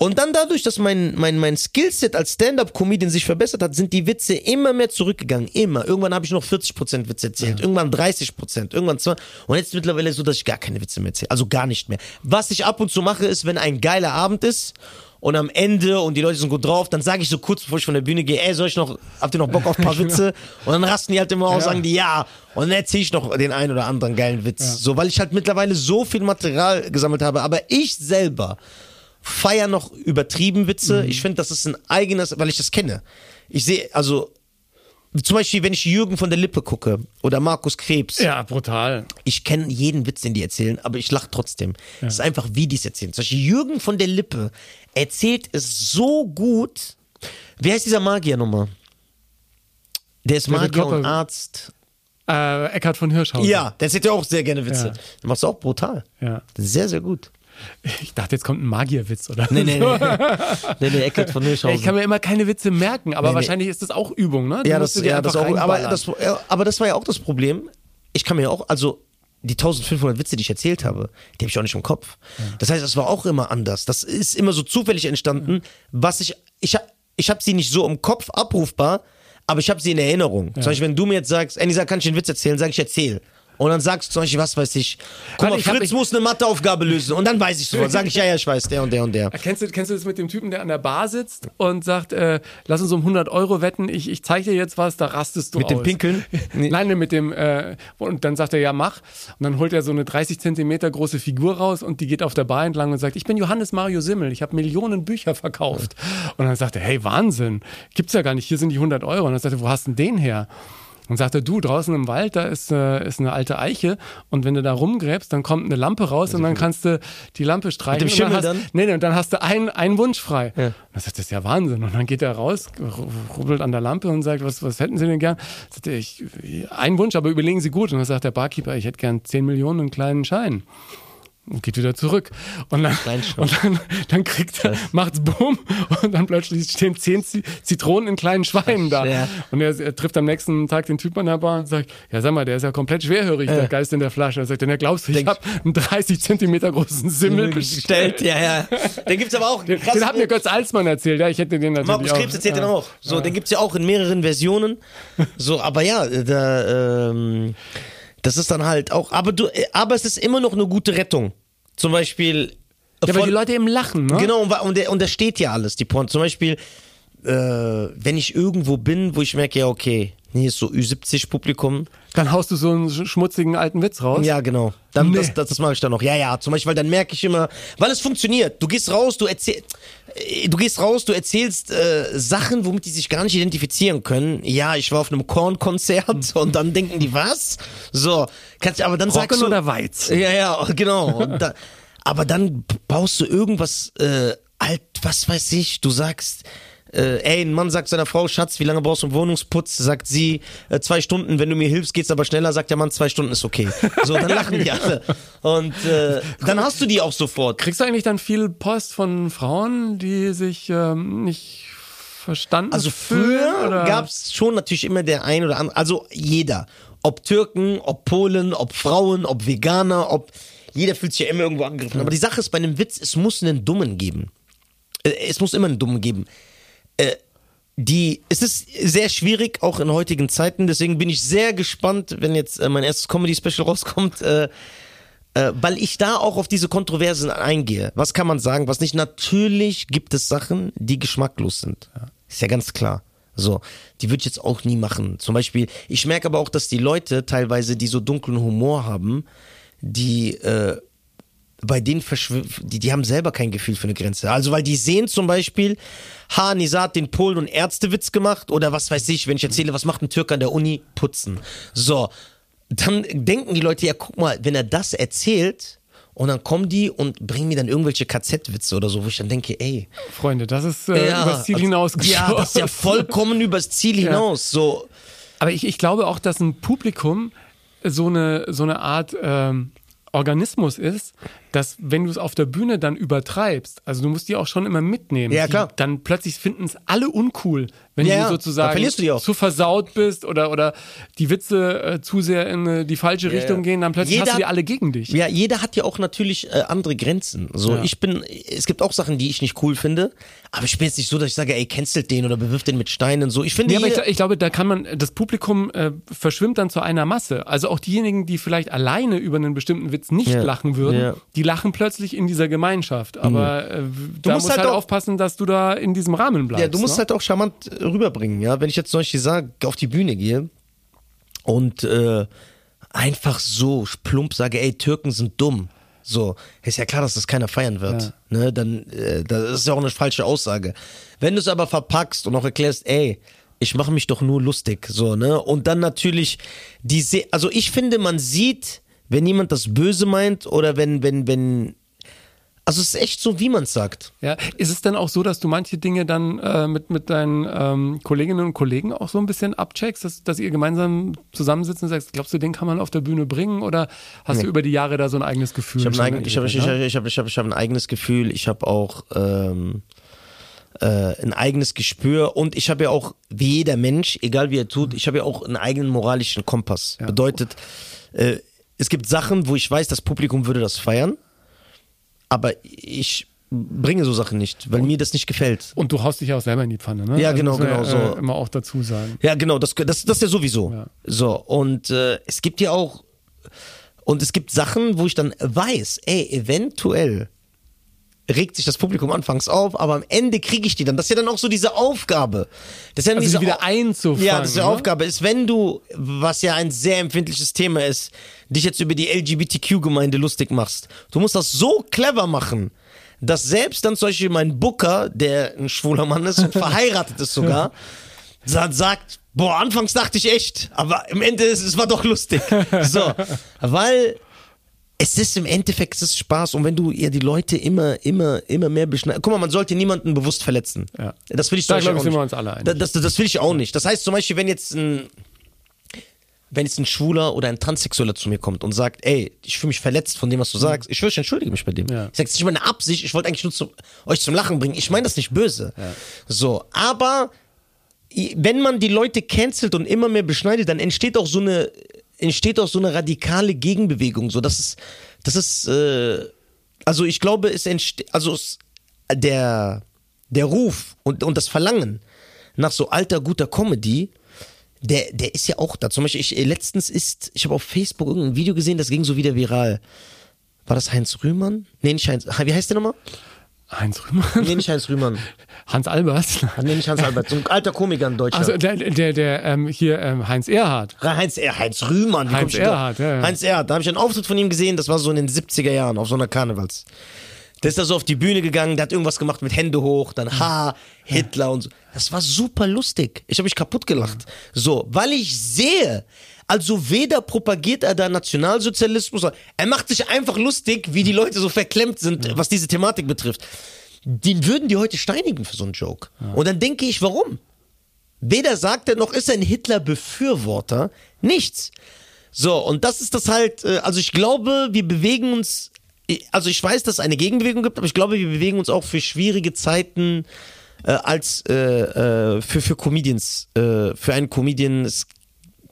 Und dann dadurch, dass mein, mein, mein Skillset als Stand-Up-Comedian sich verbessert hat, sind die Witze immer mehr zurückgegangen. Immer. Irgendwann habe ich noch 40% Witze erzählt. Irgendwann 30%. Irgendwann 20%. Und jetzt mittlerweile so, dass ich gar keine Witze mehr erzähle. Also gar nicht mehr. Was ich ab und zu mache, ist, wenn ein geiler Abend ist und am Ende und die Leute sind gut drauf, dann sage ich so kurz, bevor ich von der Bühne gehe, ey, soll ich noch, habt ihr noch Bock auf ein paar Witze? Und dann rasten die halt immer aus, sagen die ja. Und dann erzähle ich noch den einen oder anderen geilen Witz. So, weil ich halt mittlerweile so viel Material gesammelt habe. Aber ich selber feier noch übertrieben Witze. Ich finde, das ist ein eigenes, weil ich das kenne. Ich sehe, also, zum Beispiel, wenn ich Jürgen von der Lippe gucke oder Markus Krebs, Ja, brutal. ich kenne jeden Witz, den die erzählen, aber ich lache trotzdem. Es ist einfach, wie die es erzählen. Zum Beispiel Jürgen von der Lippe erzählt es so gut. Wer ist dieser Magier nochmal? Der ist Der Magier und Arzt. Äh, Eckhard von Hirschhausen. Ja, der erzählt ja auch sehr gerne Witze. Ja. Der macht es auch brutal. Ja. Sehr, sehr gut. Ich dachte, jetzt kommt ein Magierwitz, oder? Nee, nee, nee. nee, nee, Eckert von Ja, Hirschhausen. ich kann mir immer keine Witze merken, aber Nee, nee. wahrscheinlich ist das auch Übung, ne? Ja, das, ja, das auch. Aber das, ja, aber das war ja auch das Problem. Ich kann mir auch, also die 1500 Witze, die ich erzählt habe, die habe ich auch nicht im Kopf. Das heißt, das war auch immer anders. Das ist immer so zufällig entstanden, was ich, ich habe ich hab sie nicht so im Kopf abrufbar, aber ich habe sie in Erinnerung. Zum Beispiel, wenn du mir jetzt sagst, Anisa, kann ich einen Witz erzählen, sag ich, erzähl. Und dann sagst du zum Beispiel, was weiß ich, guck Warte, mal, ich hab- Fritz ich- muss eine Matheaufgabe lösen. Und dann weiß ich sofort, sag ich, ja, ja, ich weiß, der und der und der. Kennst du, kennst du das mit dem Typen, der an der Bar sitzt und sagt, äh, lass uns um 100 Euro wetten, ich, ich zeige dir jetzt was, da rastest du Mit dem aus. Pinkeln? Nee. Nein, nee, mit dem, äh, und dann sagt er, ja, mach. Und dann holt er so eine 30 Zentimeter große Figur raus und die geht auf der Bar entlang und sagt, ich bin Johannes Mario Simmel, ich habe Millionen Bücher verkauft. Und dann sagt er, hey, Wahnsinn, gibt's ja gar nicht, hier sind die 100 Euro. Und dann sagt er, wo hast denn den her? Und sagt er, du, draußen im Wald, da ist, äh, ist eine alte Eiche und wenn du da rumgräbst, dann kommt eine Lampe raus und dann kannst du die Lampe streichen. dem und Schimmel hast, dann? Nee, nee, und dann hast du einen, einen Wunsch frei. Ja. Und dann sagt das ist ja Wahnsinn. Und dann geht er raus, ru- rubbelt an der Lampe und sagt, was, was hätten Sie denn gern? Sagt er, ich, einen Wunsch, aber überlegen Sie gut. Und dann sagt der Barkeeper, ich hätte gern 10 Millionen und einen kleinen Schein. Und geht wieder zurück. Und dann, und dann, dann kriegt er, macht's Bumm und dann plötzlich stehen zehn Zi- Zitronen in kleinen Schweinen da. Ja. Und er, er trifft am nächsten Tag den Typ an der Bar und sagt, ja sag mal, der ist ja komplett schwerhörig, der Geist in der Flasche. Er sagt, dann glaubst du, ich habe einen 30 Zentimeter großen Simmel bestellt. ja, ja. Den gibt's aber auch. Den, den hat mir Götz Alsmann erzählt, ja, ich hätte den natürlich Markus auch. Krebs erzählt ja. den auch. So, den gibt's ja auch in mehreren Versionen. So, aber ja, da, ähm, das ist dann halt auch. Aber du, äh, aber es ist immer noch eine gute Rettung. Zum Beispiel. Ja, weil von- die Leute eben lachen, ne? Genau, und, und, und da steht ja alles, die Porn. Zum Beispiel, äh, wenn ich irgendwo bin, wo ich merke, ja, okay, hier ist so Ü70-Publikum. Dann haust du so einen sch- schmutzigen alten Witz raus. Ja, genau. Dann, Nee. das, das, das mache ich dann noch. Ja, ja, zum Beispiel, weil dann merke ich immer, weil es funktioniert. Du gehst raus, du erzählst, du gehst raus, du erzählst äh, Sachen, womit die sich gar nicht identifizieren können. Ja, ich war auf einem Korn-Konzert und dann denken die, was? So, kannst aber dann sagst Rocken du, oder Weiz? ja, ja, genau. Da, aber dann baust du irgendwas, äh, alt, was weiß ich, du sagst, äh, ey, ein Mann sagt seiner Frau, Schatz, wie lange brauchst du einen Wohnungsputz? Sagt sie, äh, zwei Stunden, wenn du mir hilfst, geht's aber schneller, sagt der Mann, zwei Stunden ist okay. So, dann lachen die alle. Und äh, dann hast du die auch sofort. Kriegst du eigentlich dann viel Post von Frauen, die sich ähm, nicht verstanden Also früher oder? gab's schon natürlich immer der ein oder andere, also jeder. Ob Türken, ob Polen, ob Frauen, ob Veganer, ob jeder fühlt sich ja immer irgendwo angegriffen. Aber die Sache ist bei einem Witz, es muss einen Dummen geben. Äh, Es muss immer einen Dummen geben. Äh, Die, es ist sehr schwierig, auch in heutigen Zeiten. Deswegen bin ich sehr gespannt, wenn jetzt äh, mein erstes Comedy-Special rauskommt, äh, äh, weil ich da auch auf diese Kontroversen eingehe. Was kann man sagen, was nicht? Natürlich gibt es Sachen, die geschmacklos sind. Ist ja ganz klar. So, die würde ich jetzt auch nie machen. Zum Beispiel, ich merke aber auch, dass die Leute teilweise, die so dunklen Humor haben, die äh, bei denen die, die haben selber kein Gefühl für eine Grenze. Also, weil die sehen zum Beispiel, ha, Nisa hat den Polen- und Ärztewitz gemacht oder was weiß ich, wenn ich erzähle, was macht ein Türk an der Uni? Putzen. So, dann denken die Leute, ja, guck mal, wenn er das erzählt und dann kommen die und bringen mir dann irgendwelche KZ-Witze oder so, wo ich dann denke, ey, Freunde, das ist äh, übers Ziel also- hinausgeschossen. Ja, das ist ja vollkommen übers Ziel hinaus. So, Aber ich, ich glaube auch, dass ein Publikum so eine, so eine Art ähm, Organismus ist, dass wenn du es auf der Bühne dann übertreibst, also du musst die auch schon immer mitnehmen. Ja, klar. Die, dann plötzlich finden es alle uncool, wenn Ja, du ja, sozusagen du die auch. zu versaut bist oder, oder die Witze äh, zu sehr in äh, die falsche Richtung ja. gehen, dann plötzlich Jeder hast du die alle gegen dich. Ja, jeder hat ja auch natürlich äh, andere Grenzen. So, Ja. ich bin, es gibt auch Sachen, die ich nicht cool finde, aber ich bin jetzt nicht so, dass ich sage, ey, cancelt den oder bewirft den mit Steinen. So, ich finde, Ja, aber ich, ich glaube, da kann man, das Publikum äh, verschwimmt dann zu einer Masse. Also auch diejenigen, die vielleicht alleine über einen bestimmten Witz nicht Ja. lachen würden, Ja. Die lachen plötzlich in dieser Gemeinschaft. Aber äh, da musst halt halt aufpassen, dass du da in diesem Rahmen bleibst. ja, du musst ne? halt auch charmant äh, rüberbringen, ja. Wenn ich jetzt zum Beispiel sage, auf die Bühne gehe und äh, einfach so plump sage, ey, Türken sind dumm. So, ist ja klar, dass das keiner feiern wird. Ne, dann, äh, das ist ja auch eine falsche Aussage. Wenn du es aber verpackst und auch erklärst, ey, ich mache mich doch nur lustig, so, ne? Und dann natürlich die, Se also ich finde, man sieht, wenn jemand das böse meint oder wenn, wenn, wenn, also es ist echt so, wie man es sagt. Ja, ist es denn auch so, dass du manche Dinge dann äh, mit, mit deinen ähm, Kolleginnen und Kollegen auch so ein bisschen abcheckst, dass, dass ihr gemeinsam zusammensitzt und sagst, glaubst du, den kann man auf der Bühne bringen oder hast du über die Jahre da so ein eigenes Gefühl? Ich habe ein, eigen- ich hab, ich, entwickelt, ich, ne? ich hab, ich hab, ich hab ein eigenes Gefühl, ich habe auch ähm, äh, ein eigenes Gespür und ich habe ja auch, wie jeder Mensch, egal wie er tut, ich habe ja auch einen eigenen moralischen Kompass. Bedeutet, äh, es gibt Sachen, wo ich weiß, das Publikum würde das feiern, aber ich bringe so Sachen nicht, weil mir das nicht gefällt. Und du haust dich ja auch selber in die Pfanne, ne? Ja, genau, man genau, ja, so. Äh, immer auch dazu sagen. Ja, genau, das, das, das ist ja sowieso. Ja. So, und äh, es gibt ja auch, und es gibt Sachen, wo ich dann weiß, ey, eventuell regt sich das Publikum anfangs auf, aber am Ende kriege ich die dann. Das ist ja dann auch so diese Aufgabe. Das ist ja Also diese die wieder einzufangen, Ja, das ist die ne? Aufgabe. Ist, wenn du, was ja ein sehr empfindliches Thema ist, dich jetzt über die LGBTQ-Gemeinde lustig machst. Du musst das so clever machen, dass selbst dann zum Beispiel mein Booker, der ein schwuler Mann ist und verheiratet ist sogar, sa- sagt, boah, anfangs dachte ich echt, aber im Ende ist, es war doch lustig. So, weil es ist im Endeffekt es ist Spaß und wenn du ja die Leute immer, immer, immer mehr beschneidest. Guck mal, man sollte niemanden bewusst verletzen. Ja. Das will ich Da, zum Beispiel glaub ich, auch sind wir nicht. uns alle einig. Das, das, das will ich auch nicht. Das heißt zum Beispiel, wenn jetzt ein, wenn jetzt ein Schwuler oder ein Transsexueller zu mir kommt und sagt, ey, ich fühle mich verletzt von dem, was du sagst, ich schwöre, ich entschuldige mich bei dem. Ja. Ich sage, es ist nicht meine Absicht, ich wollte eigentlich nur zum, euch zum Lachen bringen. Ich meine das nicht böse. So, aber wenn man die Leute cancelt und immer mehr beschneidet, dann entsteht auch so eine entsteht auch so eine radikale Gegenbewegung. So, das ist, das ist, äh, also ich glaube, es entsteht, also es, der, der Ruf und, und das Verlangen nach so alter guter Comedy, der, der ist ja auch da. Zum Beispiel, ich, äh, letztens ist, ich habe auf Facebook irgendein Video gesehen, das ging so wieder viral. War das Heinz Rühmann? Nee, nicht Heinz. Wie heißt der nochmal? Heinz Rühmann? Nee, nicht Heinz Rühmann. Hans Albers? Nee, nicht Hans Albert. So ein alter Komiker in Deutschland. Also der, der, der ähm, hier ähm, Heinz Erhardt. Heinz, er Heinz Rühmann. wie Heinz? Erhardt, ja, ja. Heinz Erhardt. Da habe ich einen Auftritt von ihm gesehen, das war so in den 70er Jahren, auf so einer Karnevals. Der ist da so auf die Bühne gegangen, der hat irgendwas gemacht mit Hände hoch, dann Ha, Hitler und so. Das war super lustig. Ich habe mich kaputt gelacht. So, weil ich sehe, also weder propagiert er da Nationalsozialismus, er macht sich einfach lustig, wie die Leute so verklemmt sind, was diese Thematik betrifft. Den würden die heute steinigen für so einen Joke. Und dann denke ich, warum? Weder sagt er noch ist er ein Hitler-Befürworter. Nichts. So, und das ist das halt, äh, also ich glaube, wir bewegen uns, also ich weiß, dass es eine Gegenbewegung gibt, aber ich glaube, wir bewegen uns auch für schwierige Zeiten äh, als äh, äh, für, für Comedians. Äh, für einen Comedian ist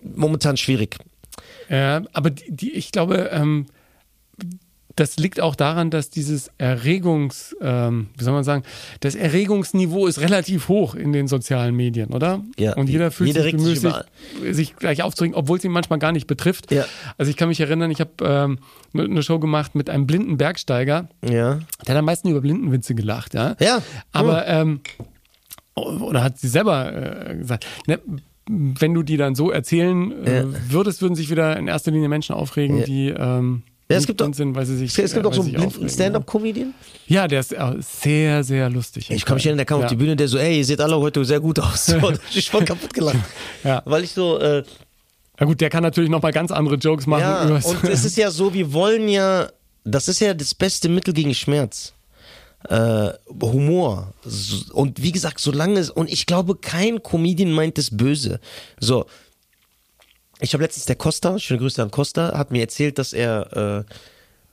momentan schwierig. Ja, aber die, die, ich glaube, ähm, das liegt auch daran, dass dieses Erregungs, ähm, wie soll man sagen, das Erregungsniveau ist relativ hoch in den sozialen Medien, oder? Ja. Und jeder fühlt Jeder sich bemüht, sich, sich gleich aufzuregen, obwohl es ihn manchmal gar nicht betrifft. Ja. Also ich kann mich erinnern, ich habe ähm, eine eine Show gemacht mit einem blinden Bergsteiger, Ja. der hat am meisten über Blindenwitze gelacht, ja. Ja. Aber, ähm, oder hat sie selber äh, gesagt, ne, wenn du die dann so erzählen äh, Ja. würdest, würden sich wieder in erster Linie Menschen aufregen, Ja. die ähm, Ja, es gibt doch- sind, weil sie sich Es gibt äh, auch so weil sie einen blinden aufregen, Stand-Up-Comedian. Ja. der ist äh, sehr, sehr lustig. Ich kann mich erinnern, der kam ja. auf die Bühne, der so, ey, ihr seht alle heute sehr gut aus. So, hab ich voll kaputt gelacht. Ja. Weil ich so, äh, Ja gut, der kann natürlich nochmal ganz andere Jokes machen. Ja, und es ist ja so, wir wollen ja, das ist ja das beste Mittel gegen Schmerz. Äh, Humor. So- Und wie gesagt, solange es, und ich glaube, kein Comedian meint es böse. So. Ich habe letztens der Costa, schöne Grüße an Costa, hat mir erzählt, dass er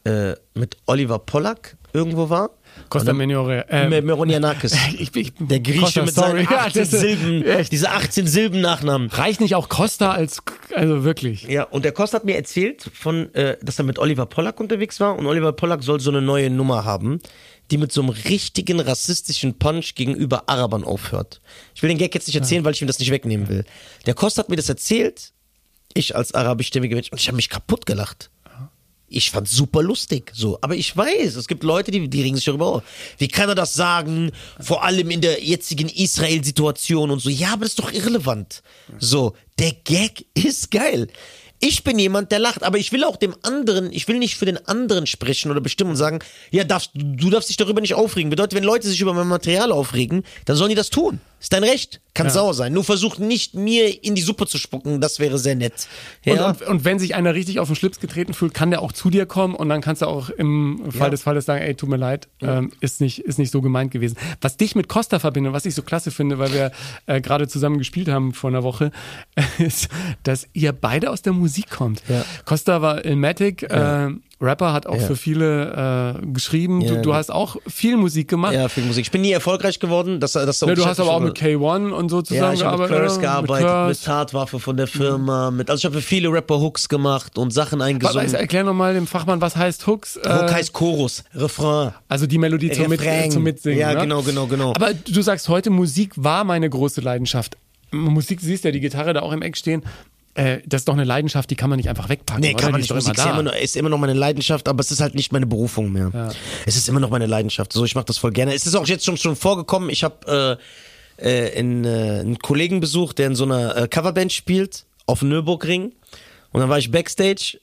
äh, äh, mit Oliver Pollack irgendwo war. Costa Und dann- Meniore. Ähm, Me- Meronianakis. ich, ich, Der Grieche Costa, mit seinen sorry. Ja, 18 das ist- Silben, echt. diese 18 Silben Nachnamen. Reicht nicht auch Costa als, also wirklich. Ja, und der Costa hat mir erzählt, von, äh, dass er mit Oliver Pollack unterwegs war und Oliver Pollack soll so eine neue Nummer haben, die mit so einem richtigen rassistischen Punch gegenüber Arabern aufhört. Ich will den Gag jetzt nicht erzählen, weil ich ihm das nicht wegnehmen will. Der Costa hat mir das erzählt, ich als arabischstämmiger Mensch, und ich habe mich kaputt gelacht. Ich fand's super lustig, so. Aber ich weiß, es gibt Leute, die, die regen sich darüber auf. Wie kann er das sagen? Vor allem in der jetzigen Israel-Situation und so. Ja, aber das ist doch irrelevant. So, der Gag ist geil. Ich bin jemand, der lacht, aber ich will auch dem anderen, ich will nicht für den anderen sprechen oder bestimmen und sagen, ja, darfst, du darfst dich darüber nicht aufregen. Bedeutet, wenn Leute sich über mein Material aufregen, dann sollen die das tun. Ist dein Recht. Kann sauer sein. Nur versuch nicht mir in die Suppe zu spucken, das wäre sehr nett. Ja? Und, und, und wenn sich einer richtig auf den Schlips getreten fühlt, kann der auch zu dir kommen und dann kannst du auch im Fall Ja. des Falles sagen, ey, tut mir leid, ähm, ist, nicht, ist nicht so gemeint gewesen. Was dich mit Costa verbindet, und was ich so klasse finde, weil wir äh, gerade zusammen gespielt haben vor einer Woche, ist, dass ihr beide aus der Musik kommt. Ja. Costa war Ilmatic, äh, Rapper, hat auch Ja. für viele äh, geschrieben. Ja. Du, du hast auch viel Musik gemacht. Ja, viel Musik. Ich bin nie erfolgreich geworden. Das, das Ne, du hast aber auch mit K1 und so ja, ich habe mit zusammengearbeitet. Curse gearbeitet, mit, Curse. Tatwaffe von der Firma, mit, also ich habe für viele Rapper Hooks gemacht und Sachen Was, eingesungen. erklär nochmal dem Fachmann, was heißt Hooks? Hook Äh, heißt Chorus, Refrain. Also die Melodie zum, Mit, zum Mitsingen. Ja, ne? genau, genau, genau. Aber du sagst heute, Musik war meine große Leidenschaft. Musik, du siehst ja die Gitarre da auch im Eck stehen. Äh, das ist doch eine Leidenschaft, die kann man nicht einfach wegpacken. Nee, oder? kann man Die nicht. ist Musik ist, immer ja da. immer noch, ist immer noch meine Leidenschaft, aber es ist halt nicht meine Berufung mehr. Es ist immer noch meine Leidenschaft. So, ich mache das voll gerne. Es ist auch jetzt schon, schon vorgekommen. Ich habe äh, äh, in, äh, einen Kollegen besucht, der in so einer äh, Coverband spielt, auf Nürburgring. Und dann war ich Backstage,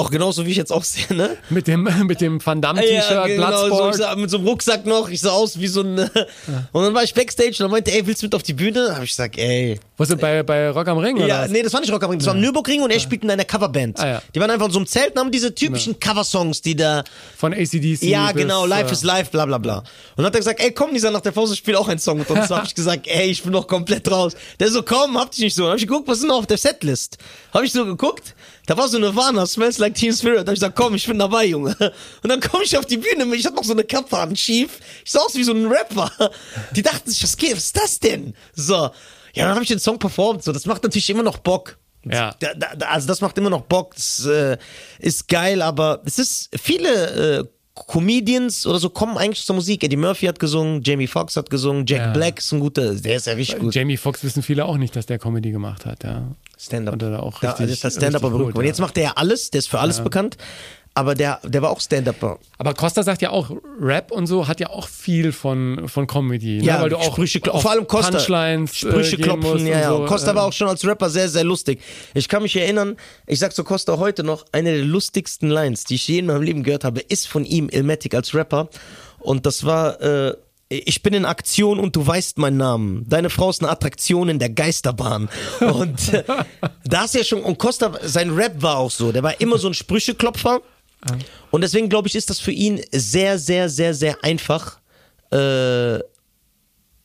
auch genauso wie ich jetzt aussehe, ne? Mit dem, mit dem Van Damme-T-Shirt, Ja, genau, so, sah, mit so einem Rucksack noch, ich sah aus wie so ein. Und dann war ich Backstage und dann meinte, ey, willst du mit auf die Bühne? Hab ich gesagt, ey. Was ist bei, bei Rock am Ring? Oder Ja, nee, das war nicht Rock am Ring, das war am Nürburgring und er spielt in einer Coverband. Ah, ja. Die waren einfach in so einem Zelt und haben diese typischen Coversongs, die da. Von ACDC. Ja, genau, Life äh, is Life, bla bla bla. Und dann hat er gesagt, ey, komm, dieser nach der Pause spielt auch einen Song mit uns. Da hab ich gesagt, ey, ich bin noch komplett raus. Der so, komm, hab dich nicht so. Dann hab ich geguckt, was ist noch auf der Setlist? Hab ich so geguckt, da war so eine Nirvana, Smells Like Teen Spirit. Da hab ich gesagt, komm, ich bin dabei, Junge. Und dann komme ich auf die Bühne, ich hatte noch so eine Kappe an, schief. Ich sah aus wie so ein Rapper. Die dachten sich, was geht, was ist das denn? So. Ja, dann habe ich den Song performt. So, das macht natürlich immer noch Bock. Ja. Da, da- also das macht immer noch Bock. Das äh, ist geil, aber es ist viele äh, Comedians oder so kommen eigentlich zur Musik. Eddie Murphy hat gesungen, Jamie Foxx hat gesungen, Jack Ja. Black ist ein guter, der ist ja richtig gut. Jamie Foxx wissen viele auch nicht, dass der Comedy gemacht hat. Ja. Stand-up. Und er auch Da richtig- ist das Stand-up berühmt. Und ja. jetzt macht er ja alles, der ist für alles bekannt. Aber der, der war auch Stand-Upper. Aber Costa sagt ja auch, Rap und so hat ja auch viel von, von Comedy. Ja, ne? weil du auch Sprüche auf Vor allem Costa. Punchlines Sprüche äh, klopfen, ja, ja. so. Costa äh, war auch schon als Rapper sehr, sehr lustig. Ich kann mich erinnern, ich sag zu Costa heute noch, eine der lustigsten Lines, die ich je in meinem Leben gehört habe, ist von ihm, Ilmatic als Rapper. Und das war, äh, ich bin in Aktion und du weißt meinen Namen. Deine Frau ist eine Attraktion in der Geisterbahn. Und äh, da ist ja schon, und Costa, sein Rap war auch so, der war immer so ein Sprücheklopfer. Und deswegen glaube ich, ist das für ihn sehr, sehr, sehr, sehr einfach, äh,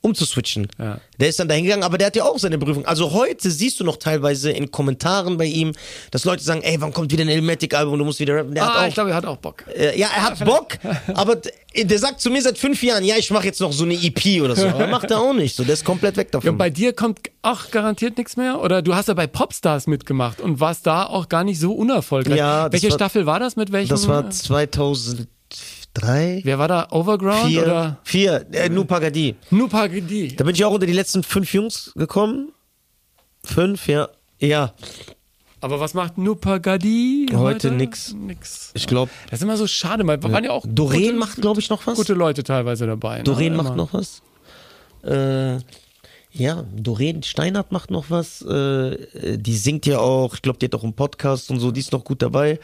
umzuswitchen. Ja. Der ist dann dahin gegangen, aber der hat ja auch seine Berufung. Also heute siehst du noch teilweise in Kommentaren bei ihm, dass Leute sagen, ey, wann kommt wieder ein Ilmatic-Album, du musst wieder rappen. Der Ah, hat ich auch, glaube, er hat auch Bock. äh, ja, er hat Bock, aber der sagt zu mir seit fünf Jahren, ja, ich mache jetzt noch so eine EP oder so. Aber macht er auch nicht so, der ist komplett weg Ja, davon. und bei dir kommt auch garantiert nichts mehr? Oder du hast ja bei Popstars mitgemacht und warst da auch gar nicht so unerfolgreich. Ja, Welche war- Staffel war das? Mit welchem? das war 2003, Wer war da? Overground vier, oder vier, äh, Nupagadi. Nupagidi? Da bin ich auch unter die letzten fünf Jungs gekommen. Fünf, ja. Ja, Aber was macht Nupagadi Heute nix. Nix. ich glaube, Das ist immer so schade, weil waren ja auch Doreen gute, macht, glaube ich, noch was. gute Leute teilweise dabei. Ne? Doreen Immer. macht noch was. Äh, ja, Doreen Steinhardt macht noch was. Äh, die singt ja auch, ich glaube, die hat auch einen Podcast und so, die ist noch gut dabei.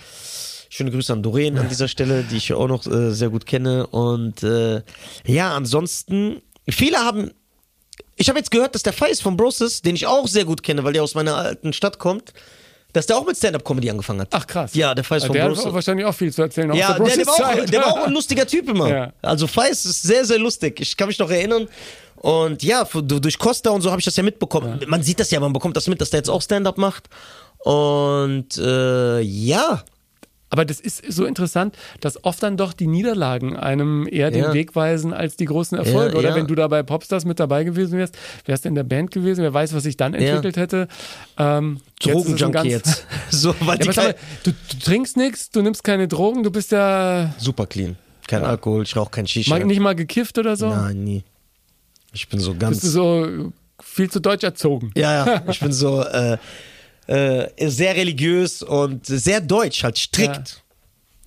Schöne Grüße an Doreen an dieser Stelle, die ich ja auch noch äh, sehr gut kenne. Und äh, ja, ansonsten, viele haben. Ich habe jetzt gehört, dass der Feist von Broses, den ich auch sehr gut kenne, weil der aus meiner alten Stadt kommt, dass der auch mit Stand-Up-Comedy angefangen hat. Ach krass. Ja, der Feist von Der Broses. hat wahrscheinlich auch viel zu erzählen. Ja, der der, der, war auch, der war auch ein lustiger Typ immer. Ja. Also Feist ist sehr, sehr lustig. Ich kann mich noch erinnern. Und ja, durch Costa und so habe ich das ja mitbekommen. Man sieht das ja, man bekommt das mit, dass der jetzt auch Stand-up macht. Und äh, ja, Aber das ist so interessant, dass oft dann doch die Niederlagen einem eher den Ja. Weg weisen als die großen Erfolge. Ja, Oder ja. wenn du da bei Popstars mit dabei gewesen wärst, wärst du in der Band gewesen, wer weiß, was sich dann entwickelt hätte. Ähm, Drogenjunkie jetzt. So, weil die aber du, du trinkst nichts, du nimmst keine Drogen, du bist ja super clean. Kein Alkohol, ich rauche kein Shisha. nicht mal gekifft oder so. Nein, nie. Ich bin so ganz. Bist du so viel zu deutsch erzogen. Ja, ja. Ich bin so äh, äh, sehr religiös und sehr deutsch, halt strikt.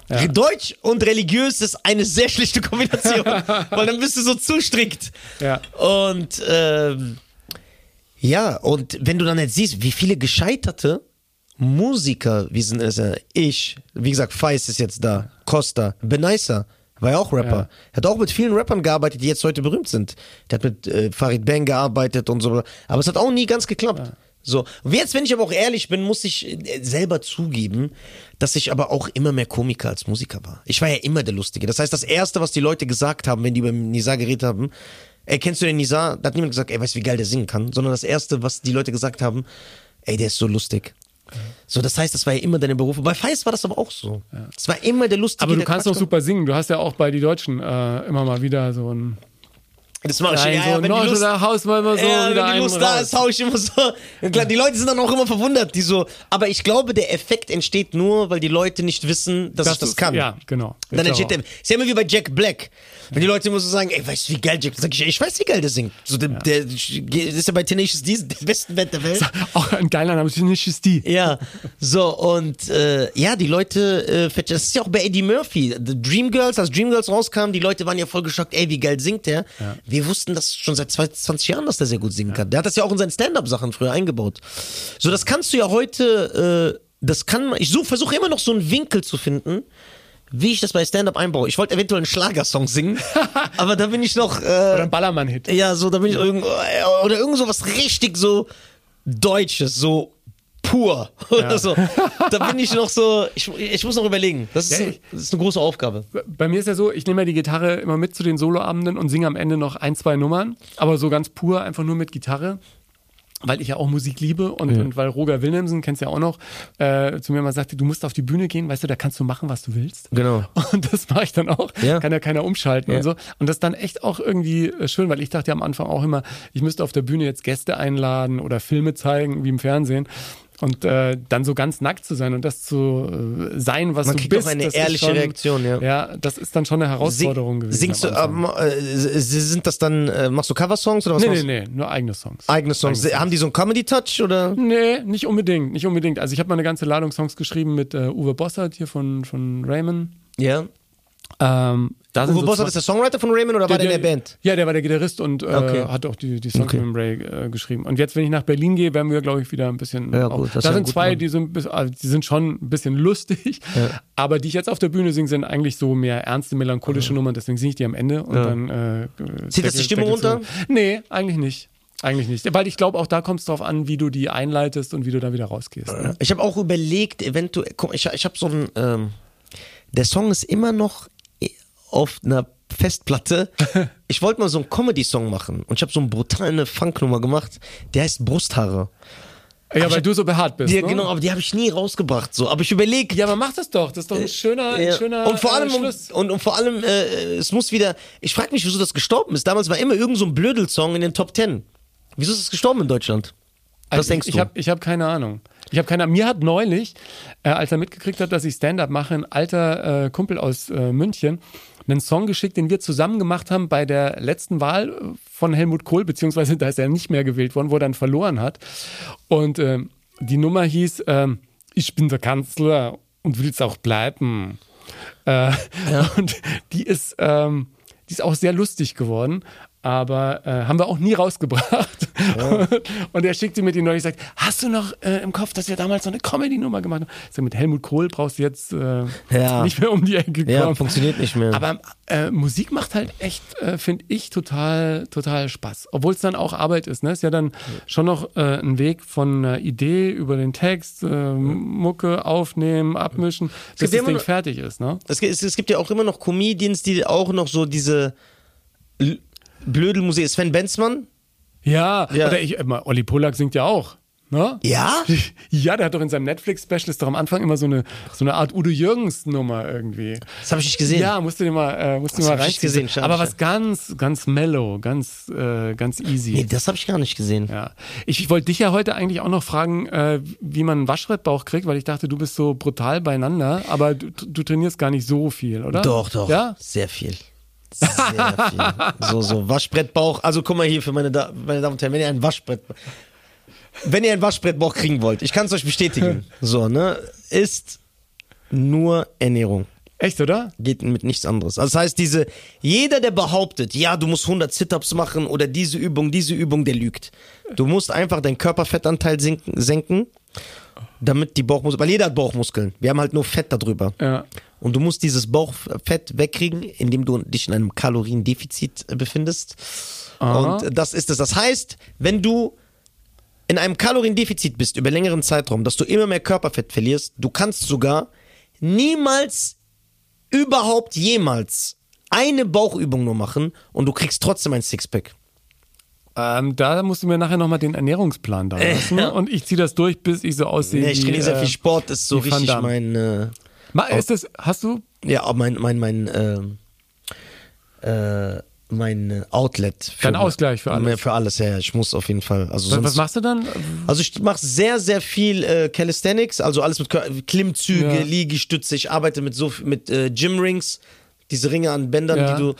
Ja. Deutsch und religiös ist eine sehr schlechte Kombination, weil dann bist du so zu strikt. Ja. Und ähm, ja, und wenn du dann jetzt siehst, wie viele gescheiterte Musiker, wie sind es, äh, ich, wie gesagt, Feist ist jetzt da, Costa, Benaisa, war ja auch Rapper. Ja. Hat auch mit vielen Rappern gearbeitet, die jetzt heute berühmt sind. Der hat mit äh, Farid Bang gearbeitet und so. Aber es hat auch nie ganz geklappt. So. Und jetzt, wenn ich aber auch ehrlich bin, muss ich äh, selber zugeben, dass ich aber auch immer mehr Komiker als Musiker war. Ich war ja immer der Lustige. Das heißt, das Erste, was die Leute gesagt haben, wenn die über Nizar geredet haben, ey, kennst du den Nizar? Da hat niemand gesagt, ey, weißt du, wie geil der singen kann? Sondern das Erste, was die Leute gesagt haben, ey, der ist so lustig. So, das heißt, das war ja immer deine Berufe. Bei Feist war das aber auch so. Es war immer der Lustige. Aber du kannst doch Quatsch- super singen. Du hast ja auch bei die Deutschen äh, immer mal wieder so ein Das mache ich Nein, ja, so ja, wenn die Nord- Lust, oder Haus mal immer so ja, wenn die Lust da ist, hau ich immer so. Ja, Klar, die Leute sind dann auch immer verwundert, die so. Aber ich glaube, der Effekt entsteht nur, weil die Leute nicht wissen, dass ich das ist- kann. Ja, genau. Dann Ich entsteht der. Ist ja immer wie bei Jack Black. Wenn die Leute immer so sagen, ey, weißt du, wie geil Jack Sag ich, ich weiß, wie geil der singt. So, der, der ist ja bei Tenacious D, der besten Band der Welt. auch. Ein geiler Name, ist die. Ja, so und äh, ja, die Leute, äh, das ist ja auch bei Eddie Murphy. The Dreamgirls, als Dreamgirls rauskam, die Leute waren ja voll geschockt, ey, wie geil singt der. Wir wussten das schon seit 20 Jahren, dass der sehr gut singen kann. Der hat das ja auch in seinen Stand-Up-Sachen früher eingebaut. So, das kannst du ja heute, äh, das kann man, ich versuche immer noch so einen Winkel zu finden, wie ich das bei Stand-Up einbaue. Ich wollte eventuell einen Schlagersong singen, aber da bin ich noch, äh, Oder ein Ballermann-Hit. ja, so, da bin ich irgendwo, oder irgend so was richtig so Deutsches, so pur oder so. Da bin ich noch so, ich, ich muss noch überlegen. Das ist, Ja, ich- das ist eine große Aufgabe. Bei mir ist ja so, ich nehme ja die Gitarre immer mit zu den Soloabenden und singe am Ende noch ein, zwei Nummern, aber so ganz pur, einfach nur mit Gitarre. Weil ich ja auch Musik liebe und, und weil Roger Wilhelmsen, kennst du ja auch noch, äh, zu mir mal sagte, du musst auf die Bühne gehen, weißt du, da kannst du machen, was du willst. Genau. Und das mache ich dann auch. Ja. Kann ja keiner umschalten Ja. und so. Und das ist dann echt auch irgendwie äh, schön, weil ich dachte ja am Anfang auch immer, ich müsste auf der Bühne jetzt Gäste einladen oder Filme zeigen, wie im Fernsehen. Und äh, dann so ganz nackt zu sein und das zu äh, sein, was Man du kriegt auch bist. eine das ist ehrliche schon, Reaktion, ja. Ja, das ist dann schon eine Herausforderung gewesen. Singst du, ähm, äh, sind das dann, äh, machst du Coversongs oder was Nee, machst nee, nee, nur eigene Songs. Eigene Songs. Eigene Haben die so einen Comedy-Touch oder? Nee, nicht unbedingt, nicht unbedingt. Also ich habe mal eine ganze Ladung Songs geschrieben mit äh, Uwe Bossert hier von, von Raymond. Ja. Ähm, da Uwe zwei- ist der Songwriter von Raymond oder war der in der Band? Ja, der war der Gitarrist und äh, Okay. hat auch die, die Songs Okay. mit Ray äh, geschrieben. Und jetzt, wenn ich nach Berlin gehe, werden wir, glaube ich, wieder ein bisschen. Ja, gut, das ist da ja sind zwei, Mann. die sind, also die sind schon ein bisschen lustig, aber die ich jetzt auf der Bühne singe, sind eigentlich so mehr ernste, melancholische Nummern. Deswegen singe ich die am Ende und dann. Äh, Zieht das die Stimmung runter? Nee, eigentlich nicht. Eigentlich nicht. Weil ich glaube, auch da kommt es drauf an, wie du die einleitest und wie du da wieder rausgehst. Ne? Ich habe auch überlegt, eventuell, guck, ich, ich habe so ein, ähm, der Song ist immer noch auf einer Festplatte. Ich wollte mal so einen Comedy-Song machen und ich habe so eine brutale Funknummer gemacht, der heißt Brusthaare. Ja, weil du so behaart bist. Die, ne? Genau, aber die habe ich nie rausgebracht. So, aber ich überlege. Ja, aber mach das doch. Das ist doch ein schöner, Ja. ein schöner und vor allem, äh, Schluss. und, und vor allem, äh, es muss wieder. Ich frage mich, wieso das gestorben ist. Damals war immer irgend so ein Blödel-Song in den Top Ten. Wieso ist es gestorben in Deutschland? Was Also denkst ich, du? Ich habe ich hab keine Ahnung. Ich habe keine Ahnung. Mir hat neulich, äh, als er mitgekriegt hat, dass ich Stand-up mache, ein alter äh, Kumpel aus äh, München einen Song geschickt, den wir zusammen gemacht haben bei der letzten Wahl äh, von Helmut Kohl, beziehungsweise da ist er nicht mehr gewählt worden, wo er dann verloren hat. Und ähm, die Nummer hieß ähm, Ich bin der Kanzler und will's auch bleiben. Äh, Und die ist, ähm, die ist auch sehr lustig geworden. Aber äh, haben wir auch nie rausgebracht. Und er schickte mir die neulich und sagt, hast du noch äh, im Kopf, dass wir damals so eine Comedy-Nummer gemacht haben? Ich sag, mit Helmut Kohl brauchst du jetzt äh, Ja. nicht mehr um die Ecke kommen. Ja, funktioniert nicht mehr. Aber äh, Musik macht halt echt, äh, finde ich, total, total Spaß. Obwohl es dann auch Arbeit ist. Ne? Ist ja dann schon noch äh, ein Weg von einer Idee über den Text, Mucke aufnehmen, abmischen, bis gibt das Ding noch- fertig ist. Ne? Es, gibt- es, es gibt ja auch immer noch Comedians, die auch noch so diese Blödelmusik. Sven Benzmann? Ja, Ja. oder ich, äh, Olli Polak singt ja auch. Ne? Ja? Ja, der hat doch in seinem Netflix-Special ist doch am Anfang immer so eine, so eine Art Udo Jürgens-Nummer irgendwie. Das habe ich nicht gesehen. Ja, musst du dir mal, äh, musst du Das mal reinziehen. gesehen, schade, Aber was ganz, ganz mellow, ganz, äh, ganz easy. Nee, das habe ich gar nicht gesehen. Ja. Ich, ich wollte dich ja heute eigentlich auch noch fragen, äh, wie man einen Waschbrettbauch kriegt, weil ich dachte, du bist so brutal beieinander, aber du, du trainierst gar nicht so viel, oder? Doch, doch. Ja? Sehr viel. Sehr viel. So, so Waschbrettbauch. Also guck mal hier für meine, da meine Damen und Herren, wenn ihr ein Waschbrett, wenn ihr ein Waschbrettbauch kriegen wollt, ich kann es euch bestätigen. So, ne, ist nur Ernährung. Echt, oder? Geht mit nichts anderes. Also das heißt, diese, jeder, der behauptet, ja, du musst 100 Sit-Ups machen oder diese Übung, diese Übung, der lügt. Du musst einfach deinen Körperfettanteil senken, senken damit die Bauchmuskeln, weil jeder hat Bauchmuskeln. Wir haben halt nur Fett darüber. Ja. Und du musst dieses Bauchfett wegkriegen, indem du dich in einem Kaloriendefizit äh, befindest. Aha. Und das ist es. Das heißt, wenn du in einem Kaloriendefizit bist über längeren Zeitraum, dass du immer mehr Körperfett verlierst, du kannst sogar niemals, überhaupt jemals eine Bauchübung nur machen und du kriegst trotzdem ein Sixpack. Ähm, da musst du mir nachher nochmal den Ernährungsplan da lassen. Und ich ziehe das durch, bis ich so aussehe. Nee, ich trainiere sehr äh, viel Sport, ist so richtig mein, äh, ist das, hast du? ja, mein, mein, mein, ähm, äh, mein äh, Outlet. Für, Dein Ausgleich für alles. Für alles, ja. ja. Ich muss auf jeden Fall. Also Was, was machst du dann? Also ich mache sehr, sehr viel äh, Calisthenics, also alles mit Klimmzüge, Ja. Liegestütze. Ich arbeite mit so mit äh, Gymrings, diese Ringe an Bändern, Ja. die du.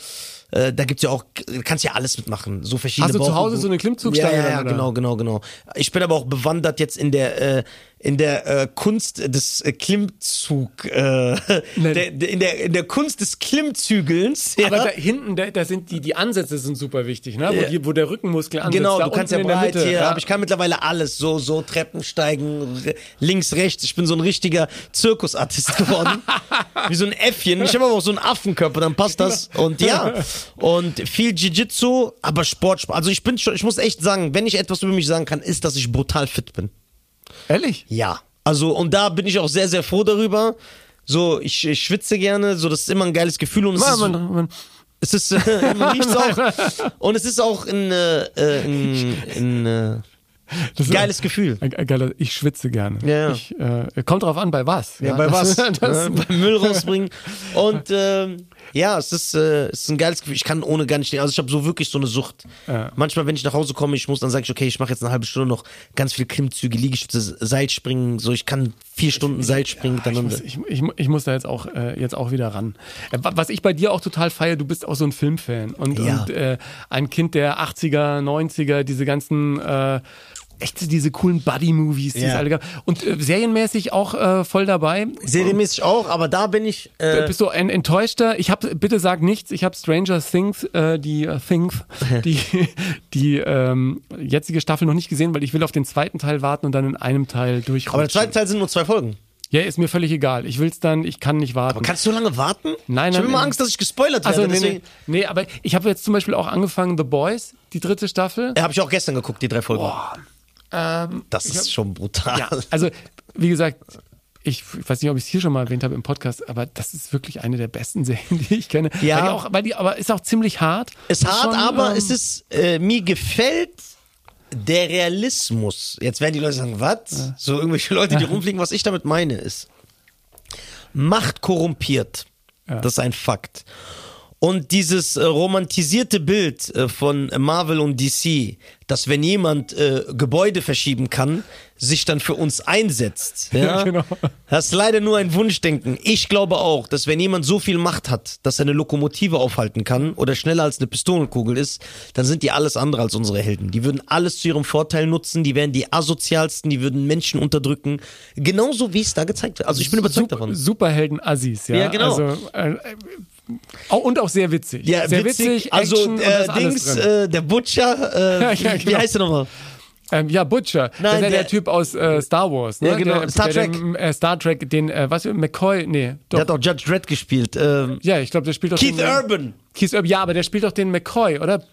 Äh, da gibt's ja auch, kannst ja alles mitmachen. So verschiedene Hast du zu Bauchübungen. Hause so eine Klimmzugstange Ja, ja, ja genau, genau, genau. Ich bin aber auch bewandert jetzt in der äh, in der äh, Kunst des äh, Klimmzug, äh, der, in der in der Kunst des Klimmzügelns. Ja. Aber da hinten, da, da sind die, die Ansätze sind super wichtig, ne? Wo, die, wo der Rückenmuskel ansetzt. Genau, du kannst ja breit hier, ja. aber ich kann mittlerweile alles, so, so Treppen steigen, links, rechts. Ich bin so ein richtiger Zirkusartist geworden. Wie so ein Äffchen. Ich habe aber auch so einen Affenkörper, dann passt das. Und ja, und viel Jiu-Jitsu, aber Sport. Also ich bin schon, ich muss echt sagen, wenn ich etwas über mich sagen kann, ist, dass ich brutal fit bin. Ehrlich? Ja. Also, und da bin ich auch sehr, sehr froh darüber. So, ich, ich schwitze gerne, so, das ist immer ein geiles Gefühl und es ist, Man, man, man, es ist, äh, man auch. Und es ist auch ein, äh, äh, ein, ein äh, das ist geiles Gefühl. ein- ein geiler- Ich schwitze gerne. Ja, ja. Ich, äh, kommt drauf an, bei was. Ja, bei was? Das, das, ne? Beim Müll rausbringen. Und ähm, ja, es ist, äh, es ist ein geiles Gefühl. Ich kann ohne gar nicht. Also ich habe so wirklich so eine Sucht. Ja. Manchmal, wenn ich nach Hause komme, ich muss, dann sage ich, okay, ich mache jetzt eine halbe Stunde noch ganz viel Klimmzüge, Liegestütze, Seilspringen. So, ich kann vier Stunden Seilspringen ich, miteinander. muss, ich, ich, ich muss da jetzt auch, äh, jetzt auch wieder ran. Äh, wa- Was ich bei dir auch total feiere, du bist auch so ein Filmfan und, Ja. und äh, ein Kind der 80er, 90er, diese ganzen äh, echt diese coolen Buddy-Movies, die es Ja. alle gab. Und äh, serienmäßig auch äh, voll dabei. Serienmäßig auch, aber da bin ich. Äh, Bist du ein enttäuschter? Ich habe, bitte sag nichts. Ich habe Stranger Things, äh, die äh, Things, die die ähm, jetzige Staffel noch nicht gesehen, weil ich will auf den zweiten Teil warten und dann in einem Teil durchrutschen. aber der zweite Teil sind nur zwei Folgen. Ja, ist mir völlig egal. Ich will's dann, ich kann nicht warten. Aber kannst du so lange warten? Nein, Ich habe nein, immer nein. Angst, dass ich gespoilert werde. also nee, nee, nee, aber ich habe jetzt zum Beispiel auch angefangen The Boys, die dritte Staffel. Ja, habe ich auch gestern geguckt, die drei Folgen. Ähm, das ist schon brutal. ja, also wie gesagt, ich, ich weiß nicht, ob ich es hier schon mal erwähnt habe im Podcast, aber das ist wirklich eine der besten Serien, die ich kenne. Ja. Weil die auch, weil die, aber ist auch ziemlich hart. Ist hart, schon, aber ähm, es ist, äh, mir gefällt der Realismus. Jetzt werden die Leute sagen, was? So irgendwelche Leute, die rumfliegen. Was ich damit meine ist, Macht korrumpiert. Das ist ein Fakt. Und dieses äh, romantisierte Bild äh, von Marvel und DC, dass wenn jemand äh, Gebäude verschieben kann, sich dann für uns einsetzt. Ja, Ja, genau. Das ist leider nur ein Wunschdenken. Ich glaube auch, dass wenn jemand so viel Macht hat, dass er eine Lokomotive aufhalten kann oder schneller als eine Pistolenkugel ist, dann sind die alles andere als unsere Helden. Die würden alles zu ihrem Vorteil nutzen, die wären die asozialsten, die würden Menschen unterdrücken. Genauso wie es da gezeigt wird. Also ich bin überzeugt Super, davon. Superhelden-Assis, ja. Ja, genau. Also, äh, und auch sehr witzig. Ja, sehr witzig. witzig. also Action, äh, Dings, äh, der Butcher, äh, Ja, genau. wie heißt der nochmal? Ähm, ja, Butcher. das ist ja der, der- Typ aus äh, Star Wars. Ne? Ja, genau. Der, Star der, Trek. Den, äh, Star Trek, den, äh, was, McCoy, nee, doch. Der hat auch Judge Dredd gespielt. Ähm, ja, ich glaube, der spielt doch Keith den, Urban. Keith Urban, ja, aber der spielt doch den McCoy, oder?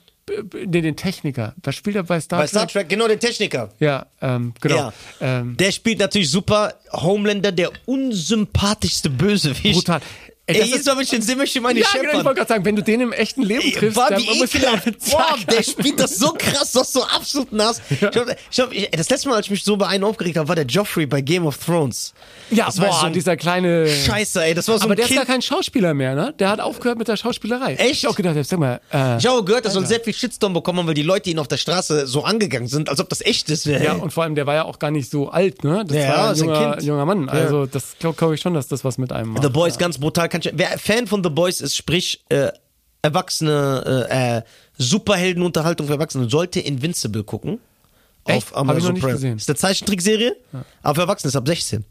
Nee, den Techniker. Was spielt er bei Star Bei Trek? Star Trek, genau, der Techniker. Ja, ähm, genau. Ja. Ähm, Der spielt natürlich super. Homelander, der unsympathischste Bösewicht. brutal. Ey, Ey, das jedes ist- ich den sehe, möchte ich meine Ja, genau, ich wollte gerade sagen, wenn du den im echten Leben triffst, War dann ekelhaft. dann- Boah, der spielt das so krass, das ist so absolut nass. Ich glaub, ich glaub, ich, das letzte Mal, als ich mich so bei einem aufgeregt habe, war der Joffrey bei Game of Thrones. Ja, Das war boah, so ein dieser kleine. Scheiße, ey, das war so Aber ein der ist Kind. gar kein Schauspieler mehr, ne? Der hat aufgehört mit der Schauspielerei. Echt? Ich auch gedacht, sag mal, äh, ich habe gehört, dass er sehr viel Shitstorm bekommen haben, weil die Leute ihn auf der Straße so angegangen sind, als ob das echt ist. ja, und vor allem, der war ja auch gar nicht so alt, ne? Das Ja, war ein ist ein junger, Kind. junger Mann. Also, das glaube glaub ich schon, dass das was mit einem macht. The Boys ganz brutal. Kann ich, wer Fan von The Boys ist, sprich äh, erwachsene äh, äh, Superheldenunterhaltung für Erwachsene, sollte Invincible gucken. Echt? Auf Hab ich Amazon noch nicht Prime. gesehen. Ist eine Zeichentrickserie, aber für Erwachsene ist ab 16.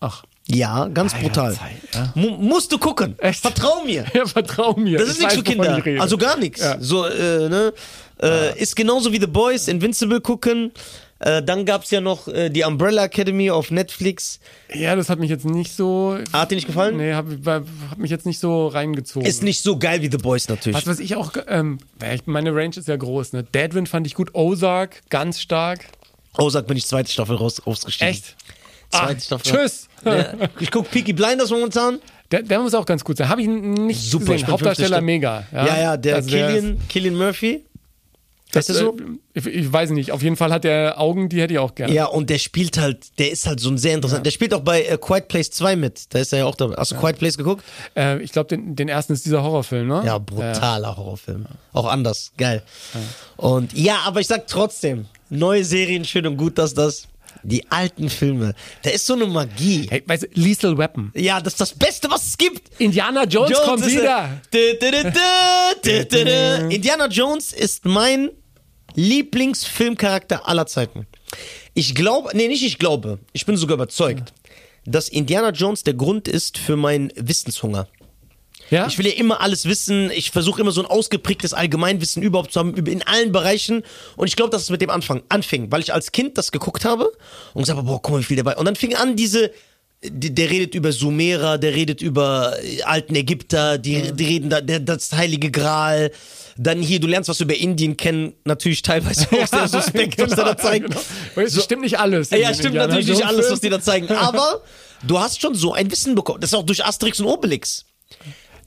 Ach. Ja, ganz ja, brutal. Zeit, ja. Mu musst du gucken. Echt? Vertrau mir. Ja, vertrau mir. Das ist Ich nichts weiß, für Kinder. Also gar nichts. Ja. So, äh, ne? Äh, Ist genauso wie The Boys, Invincible gucken. Äh, dann gab's ja noch äh, die Umbrella Academy auf Netflix. Ja, das hat mich jetzt nicht so. Hat dir nicht gefallen? Nee, hab, hab mich jetzt nicht so reingezogen. Ist nicht so geil wie The Boys natürlich. was, was ich auch, ähm, ich- meine Range ist ja groß, ne? Deadwind fand ich gut, Ozark, ganz stark. Ozark bin ich zweite Staffel raus, rausgestiegen. Echt? Zweite Ah, Staffel. Tschüss. Ja. Ich guck Peaky Blinders momentan. Der, der muss auch ganz gut sein. Habe ich nicht Super, ich gesehen. bin Hauptdarsteller 50 mega. Ja, Ja, ja, der Also der Killian, Killian Murphy. Das, Weißt du so? äh, ich, ich weiß nicht. Auf jeden Fall hat er Augen, die hätte ich auch gerne. Ja, und der spielt halt, der ist halt so ein sehr interessant. Der spielt auch bei äh, Quiet Place 2 mit. Da ist er ja auch dabei. Hast du Quiet Place geguckt? Äh, ich glaube, den, den ersten ist dieser Horrorfilm, ne? Ja, brutaler Horrorfilm. Auch anders. Geil. Und ja, aber ich sag trotzdem, neue Serien schön und gut, dass das. Die alten Filme. Da ist so eine Magie. Hey, weißt du, Lethal Weapon. Ja, das ist das Beste, was es gibt. Indiana Jones, kommt ist, wieder. äh. Indiana Jones ist mein Lieblingsfilmcharakter aller Zeiten. Ich glaube, nee, nicht ich glaube, ich bin sogar überzeugt, dass Indiana Jones der Grund ist für meinen Wissenshunger. Ja? Ich will ja immer alles wissen. Ich versuche immer so ein ausgeprägtes Allgemeinwissen überhaupt zu haben, in allen Bereichen. Und ich glaube, dass es mit dem Anfang anfing, weil ich als Kind das geguckt habe und gesagt habe, boah, guck mal, wie viel dabei. Und dann fing an diese, die- der redet über Sumerer, der redet über äh, alten Ägypter, die, die reden da, der, das Heilige Gral. Dann hier, du lernst was über Indien kennen, natürlich teilweise auch sehr suspekt, was der da zeigt. Genau. Weißt, du, Stimmt nicht alles. Ja, stimmt Indiana natürlich nicht alles, was die da zeigen. Aber du hast schon so ein Wissen bekommen. Das ist auch durch Asterix und Obelix.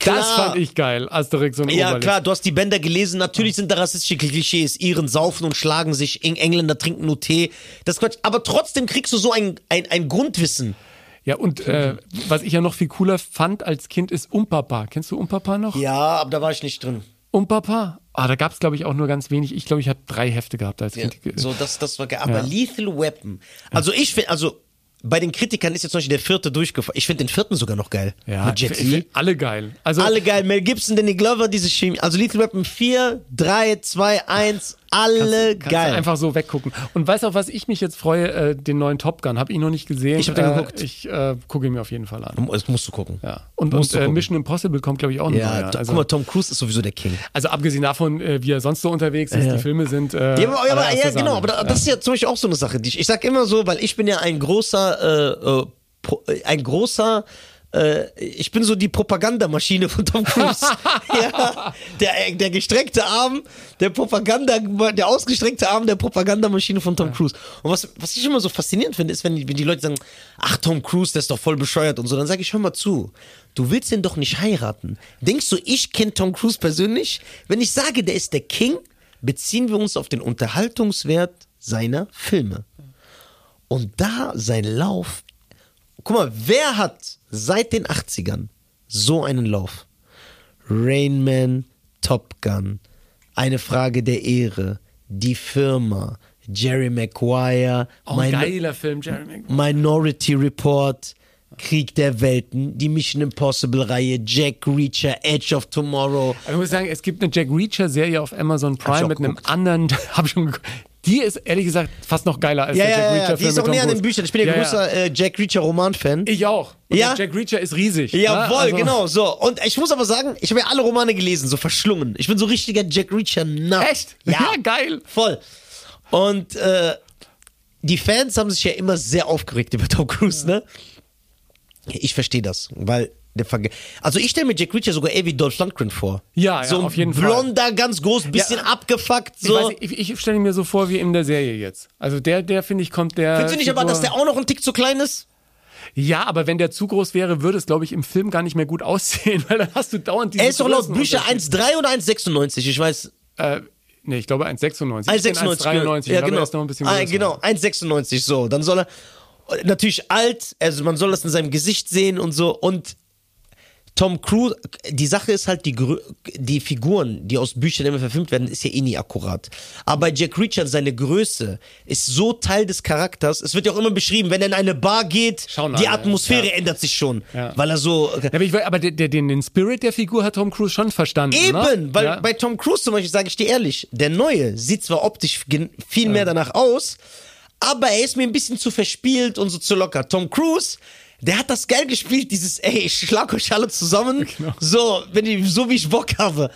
Das Klar. fand ich geil, Asterix und Ja, Obelix. klar, du hast die Bänder gelesen. Natürlich sind da rassistische Klischees. Iren saufen und schlagen sich. Eng- Engländer trinken nur Tee. Das Quatsch. Aber trotzdem kriegst du so ein, ein, ein Grundwissen. Ja, und äh, was ich ja noch viel cooler fand als Kind ist Umpapa. Kennst du Umpapa noch? Ja, aber da war ich nicht drin. Umpapa? Ah, da gab es, glaube ich, auch nur ganz wenig. Ich glaube, ich habe drei Hefte gehabt als Ja, Kind. so, das, das war geil. Aber Ja. Lethal Weapon. Also ich finde, also bei den Kritikern ist jetzt zum Beispiel der vierte durchgefallen. Ich finde den vierten sogar noch geil. Ja, Mit Jet Li. alle geil. Also, Alle geil. Mel Gibson, Danny Glover, diese Chemie. Also Lethal Weapon 4, 3, 2, 1. Alle Kannst geil. du einfach so weggucken. Und weißt du, auf was ich mich jetzt freue? Äh, den neuen Top Gun. Habe ich noch nicht gesehen. Ich hab den äh, geguckt. Ich äh, gucke ihn mir auf jeden Fall an. das musst du gucken. Ja. Und, und äh, gucken. Mission Impossible kommt, glaube ich, auch noch. Ja, to- also, guck mal, Tom Cruise ist sowieso der King. also abgesehen davon, äh, wie er sonst so unterwegs ist, die Filme sind. Äh, Ja, aber, ja, aber, ja genau, aber da, das ist ja zum Beispiel auch so eine Sache. Die ich, ich sag immer so, weil ich bin ja ein großer, ein großer, äh, ich bin so die Propagandamaschine von Tom Cruise. ja, der, der gestreckte Arm, der Propaganda, der ausgestreckte Arm der Propagandamaschine von Tom Cruise. Und was, was ich immer so faszinierend finde, ist, wenn die, wenn die Leute sagen, ach, Tom Cruise, der ist doch voll bescheuert und so, dann sage ich, hör mal zu. Du willst den doch nicht heiraten. Denkst du, ich kenne Tom Cruise persönlich? Wenn ich sage, der ist der King, beziehen wir uns auf den Unterhaltungswert seiner Filme. Und da sein Lauf. Guck mal, wer hat seit den 80ern so einen Lauf? Rain Man, Top Gun, Eine Frage der Ehre, Die Firma, Jerry Maguire, Auch ein Min- geiler Film, Jeremy. Minority Report, Krieg der Welten, die Mission Impossible Reihe, Jack Reacher, Edge of Tomorrow. Ich muss sagen, es gibt eine Jack Reacher-Serie auf Amazon Prime mit einem geguckt. anderen. Hab schon geguckt. Die ist ehrlich gesagt fast noch geiler als Ja, der ja, Jack ja, ja, Reacher-Film. die ist auch näher an den. Büchern. Ich bin ja, Ja, großer Äh, Jack Reacher Roman-Fan. Ich auch. Und Ja? der Jack Reacher ist riesig. Jawohl, Also- genau, so. Und ich muss aber sagen, ich habe ja alle Romane gelesen, so verschlungen. Ich bin so richtiger Jack Reacher-Nut. Echt? Ja, Ja, geil. Voll. Und äh, die Fans haben sich ja immer sehr aufgeregt über Tom Cruise, ne? Ich verstehe das, weil der Verge Also ich stelle mir Jack Reacher sogar eher wie Dolph Lundgren vor. Ja, ja, so auf jeden Fall. blonder, ganz groß, bisschen Ja. abgefuckt, Ich, so. weiß nicht, ich, ich stelle mir so vor wie in der Serie jetzt. Also der, der finde ich, kommt der. Findest du nicht aber, dass der auch noch ein Tick zu klein ist? Ja, aber wenn der zu groß wäre, würde es, glaube ich, im Film gar nicht mehr gut aussehen, weil dann hast du dauernd diese Er ist doch laut Bücher Größenunterschiede. 1,3 oder 1,96. Ich weiß. Äh, nee, ich glaube 1,96. Ich bin 1,96. 1,93. Ich Ja, genau. ah, genau, 1,96 so. Dann soll er natürlich alt, also man soll das in seinem Gesicht sehen und so und Tom Cruise, die Sache ist halt, die, die Figuren, die aus Büchern immer verfilmt werden, ist ja eh nie akkurat. Aber bei Jack Reacher, seine Größe ist so Teil des Charakters. Es wird ja auch immer beschrieben, wenn er in eine Bar geht, Schauen die alle, Atmosphäre ja. ändert sich schon. Ja. Weil er so. Ja, aber aber der, der, den, den Spirit der Figur hat Tom Cruise schon verstanden. Eben, ne? weil ja. bei Tom Cruise zum Beispiel, sage ich dir ehrlich, der Neue sieht zwar optisch viel mehr danach aus, aber er ist mir ein bisschen zu verspielt und so zu locker. Tom Cruise, der hat das geil gespielt, dieses, ey, ich schlag euch alle zusammen, Genau. so, wenn ich, so wie ich Bock habe.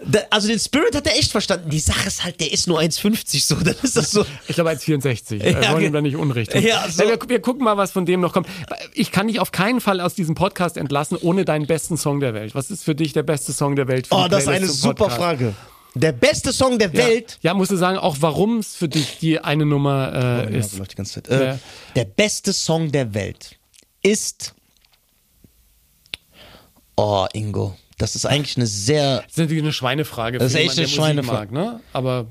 Da, also den Spirit hat er echt verstanden. Die Sache ist halt, der ist nur 1,50 so, dann ist das so. Ich glaube 1,64. Ja, Ja, wollen ihm da nicht Unrecht. Ja, so. Ja, wir, wir gucken mal, was von dem noch kommt. Ich kann dich auf keinen Fall aus diesem Podcast entlassen, ohne deinen besten Song der Welt. Was ist für dich der beste Song der Welt? Für Oh, das ist eine super Podcast? Frage. Der beste Song der Ja. Welt. Ja, musst du sagen, auch warum es für dich die eine Nummer äh, Ja, ist. läuft die ganze Zeit. Äh. Der beste Song der Welt ist. Oh, Ingo. Das ist eigentlich eine sehr. Das ist natürlich eine Schweinefrage. Das ist echt eine Schweinefrage. Mag, ne? Aber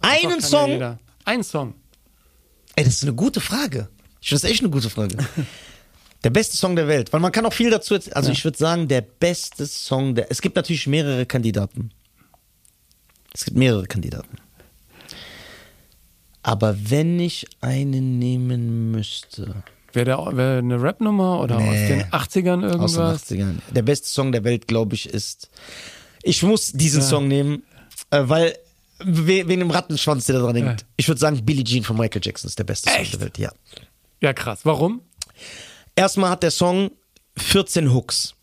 Einen ja Song? jeder. Ein Song. Ey, das ist eine gute Frage. Ich finde das echt eine gute Frage. Der beste Song der Welt. Weil man kann auch viel dazu. Also ich würde sagen, der beste Song der. Es gibt natürlich mehrere Kandidaten. Es gibt mehrere Kandidaten. Aber wenn ich einen nehmen müsste. Wäre der wär eine Rap-Nummer oder aus Nee. den 80ern Aus irgendwas? den 80ern. Der beste Song der Welt, glaube ich, ist. Ich muss diesen Song nehmen, äh, weil. we- Wegen dem Rattenschwanz, der da dran hängt. Ja. Ich würde sagen, Billie Jean von Michael Jackson ist der beste Echt? Song der Welt, ja. Ja, krass. Warum? Erstmal hat der Song 14 Hooks.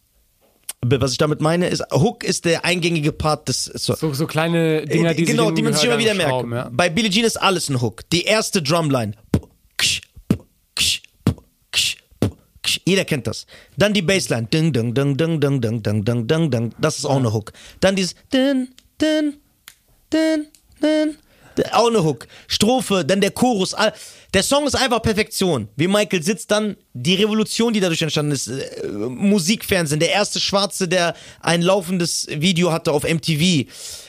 Was ich damit meine, ist, Hook ist der eingängige Part des Songs. So, so kleine Dinger, die genau, die man sich immer wieder merkt. Ja. Bei Billie Jean ist alles ein Hook. Die erste Drumline. Jeder kennt das. Dann die Bassline. Ding, ding, ding, ding, ding, ding, ding, ding, ding, ding. Das ist auch eine Hook. Dann dieses din, din, din, din. Auch eine Hook. Strophe, dann der Chorus. Der Song ist einfach Perfektion. Wie Michael sitzt, dann die Revolution, die dadurch entstanden ist. Äh, Musikfernsehen, der erste Schwarze, der ein laufendes Video hatte auf MTV.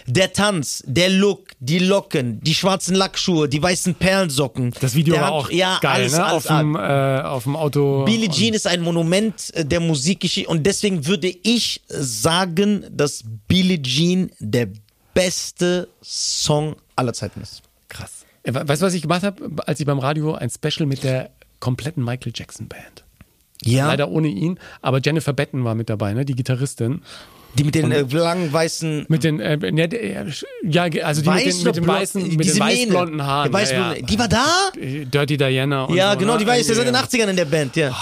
Der Tanz, der Look, die Locken, die schwarzen Lackschuhe, die weißen Perlensocken. Das Video der war Hand- auch ja, geil, alles, ne? alles, auf, dem, äh, auf dem Auto. Billie Jean ist ein Monument äh, der Musikgeschichte und deswegen würde ich sagen, dass Billie Jean der beste Song aller Zeiten ist. Krass. Äh, we- Weißt du, was ich gemacht habe, als ich beim Radio ein Special mit der kompletten Michael Jackson Band. Ja, Leider ohne ihn, aber Jennifer Betten war mit dabei, ne? Die Gitarristin. die mit den äh, langen weißen Mit den, äh, ne, der- ja, also die mit den, mit den weißen, mit den weißblonden Haaren. Weißblonde- ja, ja. Die war da? Dirty Diana und Ja, so, genau, ne? die war jetzt seit den Irgendwie, 80ern in der Band, ja.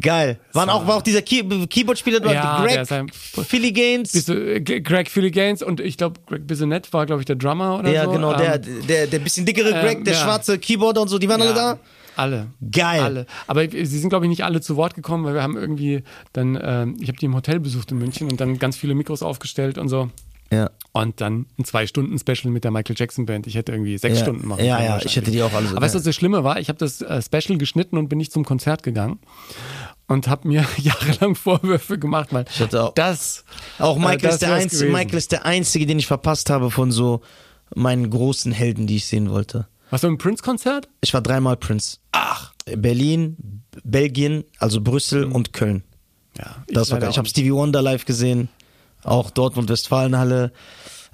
Geil. Waren auch, war auch dieser Key Keyboard-Spieler dort, Ja, der Greg ein- Philly Gaines. Bist du, äh, Greg Philly Gaines und ich glaube, Greg Bissonette war, glaube ich, der Drummer oder Ja, so. genau, der, Ähm, der, der bisschen dickere Greg, ähm, der ja. schwarze Keyboarder und so, die waren alle ja, da? Alle. Geil. Alle. Aber sie sind, glaube ich, nicht alle zu Wort gekommen, weil wir haben irgendwie dann, ähm, ich habe die im Hotel besucht in München und dann ganz viele Mikros aufgestellt und so. Ja. Und dann ein Zwei-Stunden-Special mit der Michael Jackson Band. Ich hätte irgendwie sechs Ja. Stunden machen Ja, können. ja, wahrscheinlich. ich hätte die auch alle so Aber weißt du, was das Schlimme war? Ich habe das äh, Special geschnitten und bin nicht zum Konzert gegangen. Und habe mir jahrelang Vorwürfe gemacht, weil Ich auch- das. Auch äh, Michael, das ist der Einzige, gewesen. Michael ist der Einzige, den ich verpasst habe von so meinen großen Helden, die ich sehen wollte. Warst du im Prince-Konzert? Ich war dreimal Prince. Ach. Berlin, Belgien, also Brüssel und Köln. Ja. Das war geil. Ich habe Stevie Wonder live gesehen. Auch Dortmund, Westfalenhalle.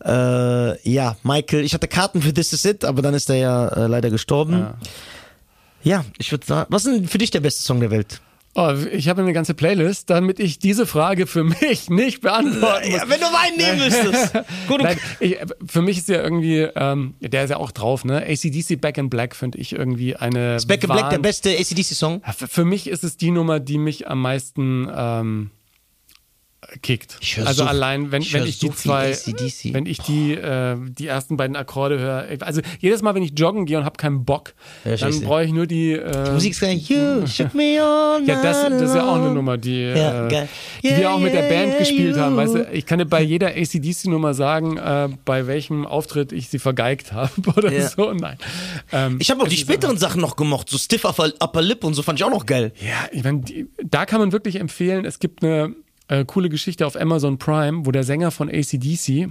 Äh, ja, Michael, ich hatte Karten für This Is It, aber dann ist er ja äh, leider gestorben. Ja. Ja, ich würde sagen, was ist denn für dich der beste Song der Welt? Oh, ich habe eine ganze Playlist, damit ich diese Frage für mich nicht beantworten muss. Ja, wenn du meinen nehmen müsstest. Gut, Nein, ich, für mich ist ja irgendwie, ähm, der ist ja auch drauf, ne? ACDC Back in Black finde ich irgendwie eine. Back in Black, der beste ACDC-Song. Für mich ist es die Nummer, die mich am meisten ähm, kickt. Also so- allein, wenn ich wenn ich so die zwei, AC/DC. wenn ich die, äh, die ersten beiden Akkorde höre, also jedes Mal, wenn ich joggen gehe und habe keinen Bock, Ja, dann brauche ich nur die. Äh, Musik ist geil. You shook me all ja, das, das ist ja auch eine. Nummer, die, Ja, äh, die wir Yeah, auch mit der Band yeah, gespielt haben. you. Weißt du, ich kann dir bei jeder ACDC-Nummer sagen, äh, bei welchem Auftritt ich sie vergeigt habe oder Ja. so. Nein. Ähm, Ich habe auch die späteren Sachen noch gemocht, so Stiff Upper, Upper Lip und so fand ich auch noch geil. Ja, ich meine, die- da kann man wirklich empfehlen, es gibt eine äh, coole Geschichte auf Amazon Prime, wo der Sänger von ACDC,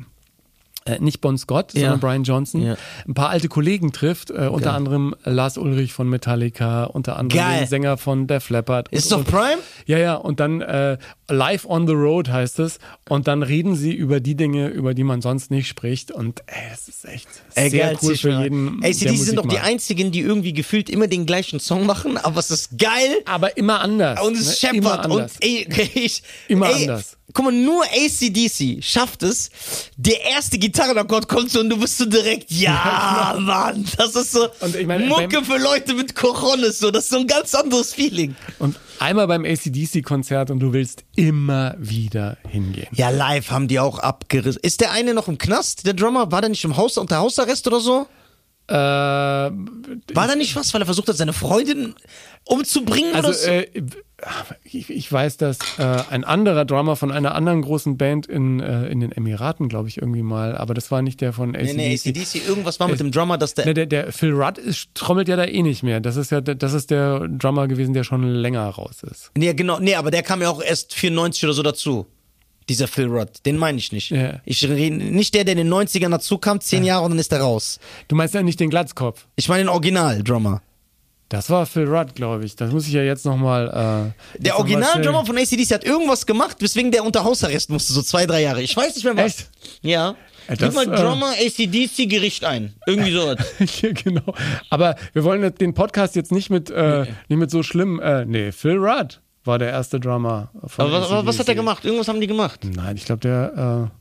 äh, nicht Bon Scott, Ja. sondern Brian Johnson, Ja. ein paar alte Kollegen trifft, äh, unter anderem Lars Ulrich von Metallica, unter anderem Geil. den Sänger von Def Leppard. Ist und, doch Prime? Ja, ja, und dann äh, Live on the Road heißt es. Und dann reden sie über die Dinge, über die man sonst nicht spricht. Und ey, es ist echt Ey, sehr geil, cool für schon jeden. rein. der sind doch die einzigen, die irgendwie gefühlt immer den gleichen Song machen, aber es ist geil. Aber immer anders. Und es ne? Scheppert. Und ey, ich, Immer ey, anders. Guck mal, nur ACDC schafft es. Der erste Gitarrenakkord kommt so und du bist so direkt, ja, Mann, das ist so Und ich meine, Mucke für Leute mit Coronis, so, das ist so ein ganz anderes Feeling. Und einmal beim ACDC-Konzert und du willst immer wieder hingehen. Ja, live haben die auch abgerissen. Ist der eine noch im Knast, der Drummer? War der nicht im Haus unter Hausarrest oder so? Äh, War da nicht was, weil er versucht hat, seine Freundin umzubringen also, oder so? äh, ich, ich weiß, dass äh, ein anderer Drummer von einer anderen großen Band in, äh, in den Emiraten, glaube ich, irgendwie mal, aber das war nicht der von ACDC. nee, nee, ACDC, irgendwas war mit dem Drummer, dass der. Ne, der, der Phil Rudd ist, trommelt ja da eh nicht mehr. Das ist ja der- das ist der Drummer gewesen, der schon länger raus ist. Nee, genau, nee, aber der kam ja auch erst 94 oder so dazu. Dieser Phil Rudd, den meine ich nicht. Ja. Ich rede nicht der, der in den 90ern dazu kam, 10 Jahre und dann ist er raus. Du meinst ja nicht den Glatzkopf. Ich meine den Original-Drummer. Das war Phil Rudd, glaube ich. Das muss ich ja jetzt nochmal. Äh, Der Original-Drummer von ACDC hat irgendwas gemacht, weswegen der unter Hausarrest musste, so zwei, drei Jahre. Ich weiß nicht mehr was. Echt? Ja. Ja, Gib mal äh, Drummer ACDC Gericht ein. Irgendwie sowas. ja, genau. Aber wir wollen den Podcast jetzt nicht mit, äh, nicht mit so schlimm. Äh, nee, Phil Rudd war der erste Drummer von Aber was, was hat er gemacht? Irgendwas haben die gemacht. Nein, ich glaube, der äh,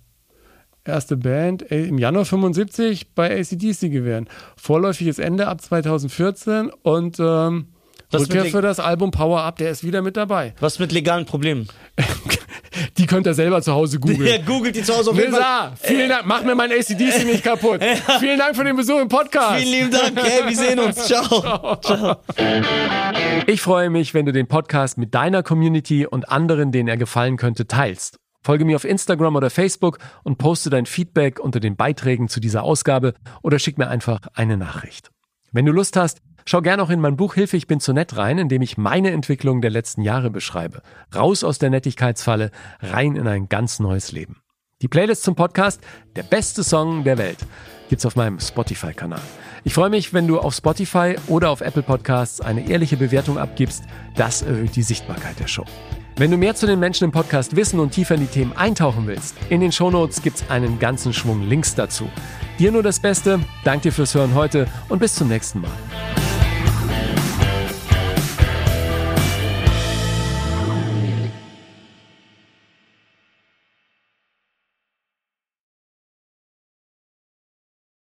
erste Band äh, im Januar 75 bei ACDC gewesen. Vorläufiges Ende ab 2014 und ähm, Rückkehr für das Album Power Up, der ist wieder mit dabei. Was mit legalen Problemen? Die könnt ihr selber zu Hause googeln. Der googelt die zu Hause auf jeden Fall. Vielen Dank. Mach mir mein ACDC nicht kaputt. Vielen Dank für den Besuch im Podcast. Vielen lieben Dank. Hey, wir sehen uns. Ciao. Ciao. Ich freue mich, wenn du den Podcast mit deiner Community und anderen, denen er gefallen könnte, teilst. Folge mir auf Instagram oder Facebook und poste dein Feedback unter den Beiträgen zu dieser Ausgabe oder schick mir einfach eine Nachricht. Wenn du Lust hast, schau gern auch in mein Buch Hilfe, ich bin zu nett rein, in dem ich meine Entwicklung der letzten Jahre beschreibe. Raus aus der Nettigkeitsfalle, rein in ein ganz neues Leben. Die Playlist zum Podcast, der beste Song der Welt, gibt's auf meinem Spotify-Kanal. Ich freue mich, wenn du auf Spotify oder auf Apple Podcasts eine ehrliche Bewertung abgibst. Das erhöht die Sichtbarkeit der Show. Wenn du mehr zu den Menschen im Podcast wissen und tiefer in die Themen eintauchen willst, in den Shownotes gibt's einen ganzen Schwung Links dazu. Dir nur das Beste, danke dir fürs Hören heute und bis zum nächsten Mal.